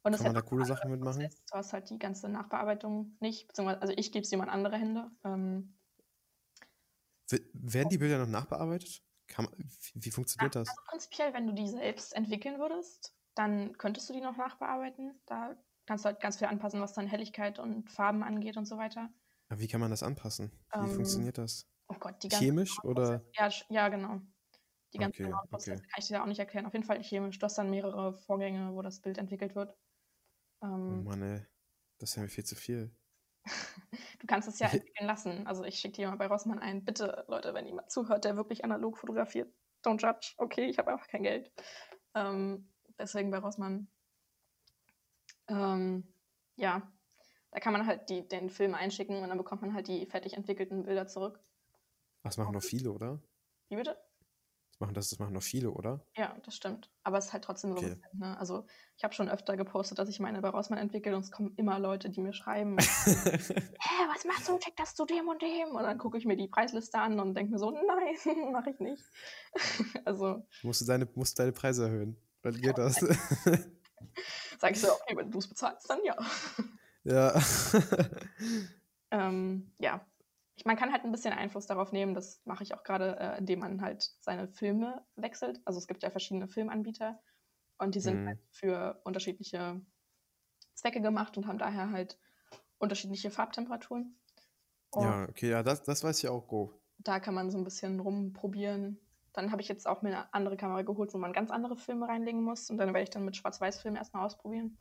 Und Kann man da coole Sachen mitmachen? Prozess. Du hast halt die ganze Nachbearbeitung nicht, beziehungsweise, also ich gebe es jemand andere Hände. Ähm, Werden die Bilder noch nachbearbeitet? Man, wie, wie funktioniert das? also prinzipiell, wenn du die selbst entwickeln würdest, dann könntest du die noch nachbearbeiten. Da kannst du halt ganz viel anpassen, was dann Helligkeit und Farben angeht und so weiter. Aber wie kann man das anpassen? Wie Ähm, funktioniert das? Oh Gott, die ganzen Chemisch oder? Ja, ja, genau. Die ganzen Okay, genauen Prozesse okay. kann ich dir da auch nicht erklären. Auf jeden Fall chemisch. Du hast dann mehrere Vorgänge, wo das Bild entwickelt wird. Oh Ähm, Mann, ey. Das ist ja viel zu viel. du kannst es ja entwickeln lassen. Also ich schicke dir mal bei Rossmann ein. Bitte, Leute, wenn jemand zuhört, der wirklich analog fotografiert, don't judge. Okay, ich habe einfach kein Geld. Ähm, deswegen bei Rossmann. Ähm, ja, da kann man halt die, den Film einschicken und dann bekommt man halt die fertig entwickelten Bilder zurück. Das machen noch viele, oder? Wie bitte? Das machen, das, das machen noch viele, oder? Ja, das stimmt. Aber es ist halt trotzdem Okay. ne? Also ich habe schon öfter gepostet, dass ich meine bei Rossmann entwickle und es kommen immer Leute, die mir schreiben, hä, was machst du? Schick das zu dem und dem. Und dann gucke ich mir die Preisliste an und denke mir so, nein, mache ich nicht. also musst, du deine, musst du deine Preise erhöhen. Dann geht das. Sage ich so, okay, wenn du es bezahlst, dann ja. ja. Ähm, ja. Ich, man kann halt ein bisschen Einfluss darauf nehmen, das mache ich auch gerade, äh, indem man halt seine Filme wechselt. Also es gibt ja verschiedene Filmanbieter und die sind Mhm. halt für unterschiedliche Zwecke gemacht und haben daher halt unterschiedliche Farbtemperaturen. Und ja, okay, ja, das, das weiß ich auch grob. da kann man so ein bisschen rumprobieren. Dann habe ich jetzt auch mir eine andere Kamera geholt, wo man ganz andere Filme reinlegen muss. Und dann werde ich dann mit Schwarz-Weiß-Filmen erstmal ausprobieren.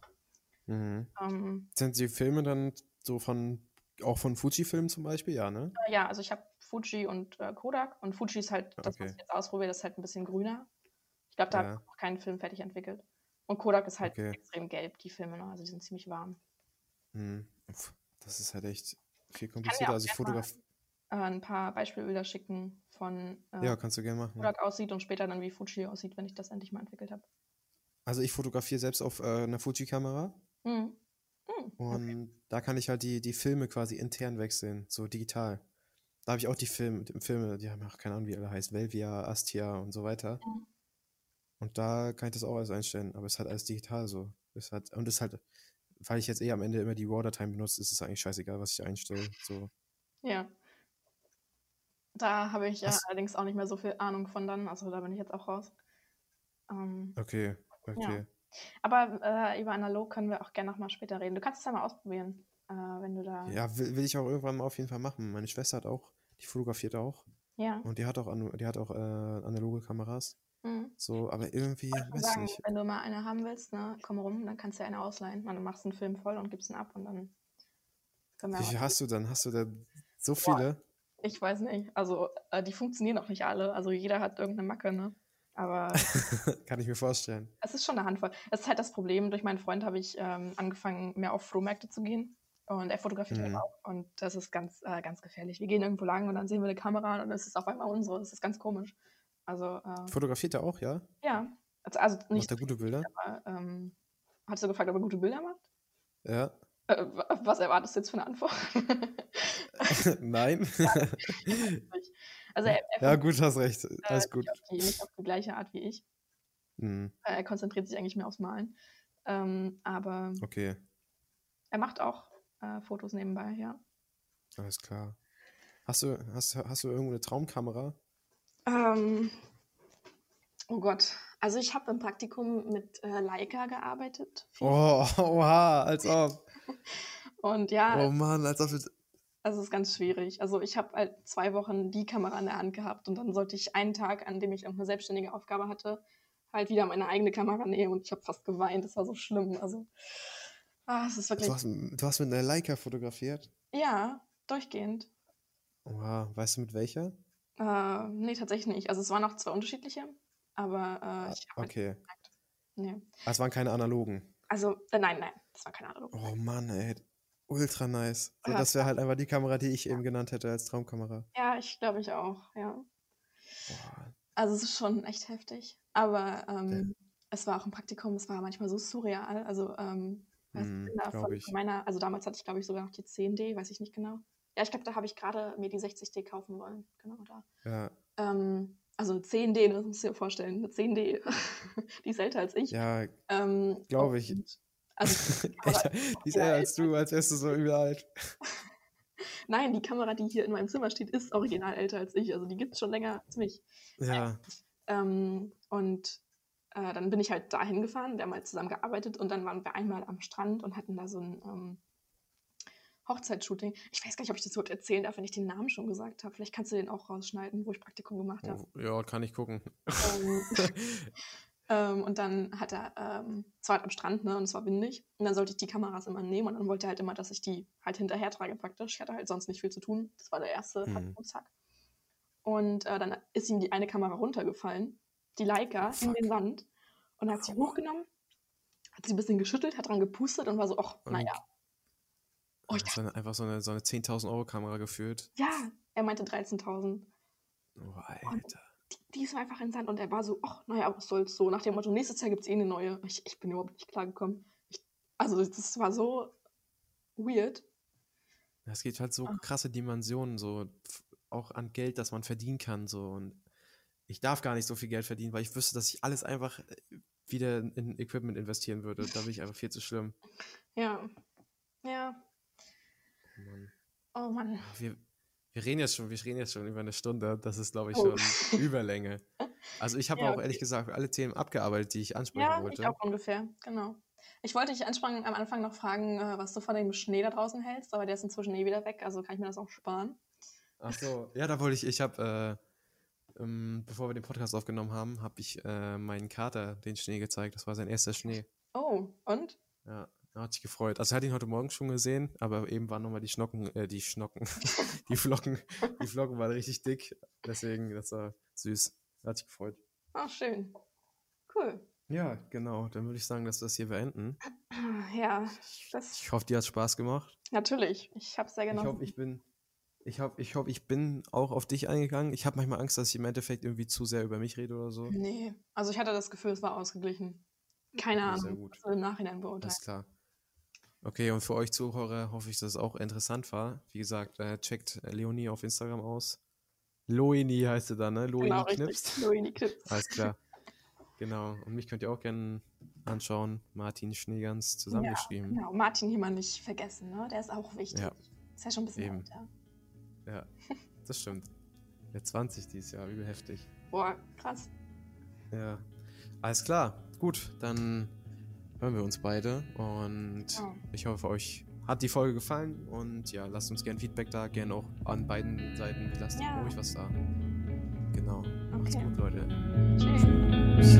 Mhm. Ähm, Sind die Filme dann so von, auch von Fuji-Filmen zum Beispiel? Ja, ne? Äh, Ja, also ich habe Fuji und äh, Kodak und Fuji ist halt das, was Okay. ich jetzt ausprobiere, das ist halt ein bisschen grüner. Ich glaube, da habe Ja. ich noch keinen Film fertig entwickelt. Und Kodak ist halt Okay. extrem gelb, die Filme, ne? also die sind ziemlich warm. Uff, Das ist halt echt viel komplizierter. auch Also gerne mal Fotograf. Äh, ein paar Beispielbilder schicken von äh, Ja, kannst du gerne machen. Kodak aussieht und später dann wie Fuji aussieht, wenn ich das endlich mal entwickelt habe. Also ich fotografiere selbst auf äh, einer Fuji-Kamera Mhm. Mhm. und da kann ich halt die, die Filme quasi intern wechseln, so digital. Da habe ich auch die Filme, die Filme, die haben auch keine Ahnung, wie alle heißen, Velvia, Astia und so weiter. Mhm. Und da kann ich das auch alles einstellen, aber es ist halt alles digital so. Ist halt, und ist halt, weil ich jetzt eh am Ende immer die RAW-Dateien benutze, ist es eigentlich scheißegal, was ich einstelle. So. Ja. Da habe ich ja Hast- allerdings auch nicht mehr so viel Ahnung von dann, also da bin ich jetzt auch raus. Ähm, Okay, okay. Aber äh, über analog können wir auch gerne nochmal später reden. Du kannst es ja mal ausprobieren, äh, wenn du da. Ja, will, will ich auch irgendwann mal auf jeden Fall machen. Meine Schwester hat auch, die fotografiert auch Ja. und die hat auch, die hat auch äh, analoge Kameras. Mhm. So, aber irgendwie, weiß sagen, nicht. wenn du mal eine haben willst, ne, komm rum, dann kannst du ja eine ausleihen. Dann machst du einen Film voll und gibst ihn ab und dann können wir Wie viel hast du dann? Hast du da so Boah. Ich weiß nicht. Also, äh, die funktionieren auch nicht alle. Also, jeder hat irgendeine Macke, ne? Aber Kann ich mir vorstellen. es ist schon eine Handvoll. Das ist halt das Problem. Durch meinen Freund habe ich ähm, angefangen, mehr auf Flohmärkte zu gehen. Und er fotografiert halt Mhm. auch. Und das ist ganz, äh, ganz gefährlich. Wir gehen irgendwo lang und dann sehen wir eine Kamera und dann ist es auf einmal unsere. Das ist ganz komisch. Also, äh, Fotografiert er auch, ja? ja. Also, also Macht nicht, er gute Bilder? aber ähm, hast du gefragt, ob er gute Bilder macht? Ja. Äh, wa- was erwartest du jetzt für eine Antwort? Nein? also, er, er ja, gut, hast recht. äh, Alles gut. Nicht, auf die, nicht auf die gleiche Art wie ich. Hm, Äh, Er konzentriert sich eigentlich mehr aufs Malen. Ähm, aber okay, er macht auch äh, Fotos nebenbei, ja. alles klar. Hast du, hast, hast du irgendwo eine Traumkamera? Ähm, oh Gott. Also ich habe im Praktikum mit äh, Leica gearbeitet. Oh, oha, als ob. Und ja, Oh Mann, als ob du. also es ist ganz schwierig. Also ich habe halt zwei Wochen die Kamera in der Hand gehabt und dann sollte ich einen Tag, an dem ich irgendeine selbstständige Aufgabe hatte, halt wieder meine eigene Kamera nehmen und ich habe fast geweint. Das war so schlimm. Also ah, es ist wirklich, Du hast, du hast mit einer Leica fotografiert? ja, durchgehend. Oha, weißt du mit welcher? Äh, nee, tatsächlich nicht. Also es waren auch zwei unterschiedliche, aber äh, ich habe Okay. nee. Ah, es waren keine analogen. Also, äh, nein, nein, das war keine Ahnung. Oh Mann, ey. Ultra nice. So, Ja. das wäre halt einfach die Kamera, die ich eben genannt hätte als Traumkamera. Ja, ich glaube ich auch, ja. Boah. Also es ist schon echt heftig. Aber ähm, es war auch ein Praktikum, es war manchmal so surreal. Also ähm, Hm, von ich. meiner, also damals hatte ich glaube ich sogar noch die 10D, weiß ich nicht genau. Ja, ich glaube, da habe ich gerade mir die 60D kaufen wollen. Genau da. Ja. Ähm, also eine 10D, das musst du dir vorstellen, eine 10D. die ist älter als ich. Ja, Ähm, glaube ich. und- Also, die Kamera- die ist älter als du, als wärst du so übel alt. Nein, die Kamera, die hier in meinem Zimmer steht, ist original älter als ich. Also die gibt es schon länger als mich. Ja, Ähm, und äh, dann bin ich halt dahin gefahren, wir haben halt zusammen gearbeitet und dann waren wir einmal am Strand und hatten da so ein ähm, Hochzeitsshooting. Ich weiß gar nicht, ob ich das überhaupt erzählen darf, wenn ich den Namen schon gesagt habe. Vielleicht kannst du den auch rausschneiden, wo ich Praktikum gemacht habe. oh, ja, kann ich gucken. Ähm, ähm, und dann hat er, ähm, es war halt am Strand, ne, und es war windig. Und dann sollte ich die Kameras immer nehmen und dann wollte er halt immer, dass ich die halt hinterher trage praktisch. Ich hatte halt sonst nicht viel zu tun. Das war der erste Mhm. Praktikumstag. Und äh, dann ist ihm die eine Kamera runtergefallen, die Leica, in Fuck. den Sand. Und hat sie hochgenommen, hat sie ein bisschen geschüttelt, hat dran gepustet und war so, ach, naja. Oh, ich ist dann einfach so eine, so eine 10.000 Euro Kamera geführt. Ja, er meinte 13.000. Oh, Alter. Die, die ist einfach in Sand und er war so, ach, naja, was soll's so. Nach dem Motto, nächstes Jahr gibt es eh eine neue. Ich, ich bin überhaupt nicht klargekommen. Ich, also, das war so weird. Es gibt halt so Ah. krasse Dimensionen, so auch an Geld, das man verdienen kann. So. Und ich darf gar nicht so viel Geld verdienen, weil ich wüsste, dass ich alles einfach äh, wieder in Equipment investieren würde. Da bin ich einfach viel zu schlimm. Ja. Ja. Mann. Oh Mann. Wir, wir reden jetzt schon, wir reden jetzt schon über eine Stunde. Das ist, glaube ich, Oh. schon Überlänge. Also ich habe Ja, auch ehrlich gesagt alle Themen abgearbeitet, die ich ansprechen Ja, ich wollte. auch ungefähr, genau. Ich wollte dich ansprechen, am Anfang noch fragen, äh, was du von dem Schnee da draußen hältst, aber der ist inzwischen eh wieder weg, also kann ich mir das auch sparen. Ach so, ja, da wollte ich, ich habe, äh, ähm, bevor wir den Podcast aufgenommen haben, habe ich äh, meinen Kater den Schnee gezeigt. Das war sein erster Schnee. Oh, und? Ja, er hat sich gefreut. Also er hat ihn heute Morgen schon gesehen, aber eben waren nochmal die Schnocken, äh, die Schnocken, die Flocken, die Flocken waren richtig dick. Deswegen, das war süß. Hat sich gefreut. Ach, schön. Cool. Ja, genau. Dann würde ich sagen, dass wir das hier beenden. Ja, das Ich hoffe, dir hat Spaß gemacht. natürlich. Ich habe es sehr Ich genossen. hoffe, ich bin, ich hoffe, ich hoffe, ich bin auch auf dich eingegangen. Ich habe manchmal Angst, dass ich im Endeffekt irgendwie zu sehr über mich rede oder so. Nee, also ich hatte das Gefühl, es war ausgeglichen. Keine Ja, sehr Ahnung, gut. was wir im Nachhinein beurteilen. Alles klar. Okay, und für euch Zuhörer hoffe ich, dass es auch interessant war. Wie gesagt, äh, checkt äh, Leonie auf Instagram aus. Loini heißt sie da, ne? Loini Genau, knipst. Loini knipst. Alles klar. Genau. Und mich könnt ihr auch gerne anschauen. Martin Schneegans zusammengeschrieben. Genau, Martin hier mal nicht vergessen, ne? Der ist auch wichtig. Ja. Ist ja schon ein bisschen Eben. älter. Ja, das stimmt. Der 20 dieses Jahr, übel heftig. Boah, krass. Ja. Alles klar. Gut, dann hören wir uns beide. Und Ja. ich hoffe, euch hat die Folge gefallen. Und ja, lasst uns gerne Feedback da. Gerne auch an beiden Seiten. Lasst Ja. ruhig was da. Genau. Macht's Okay. gut, Leute. Tschüss.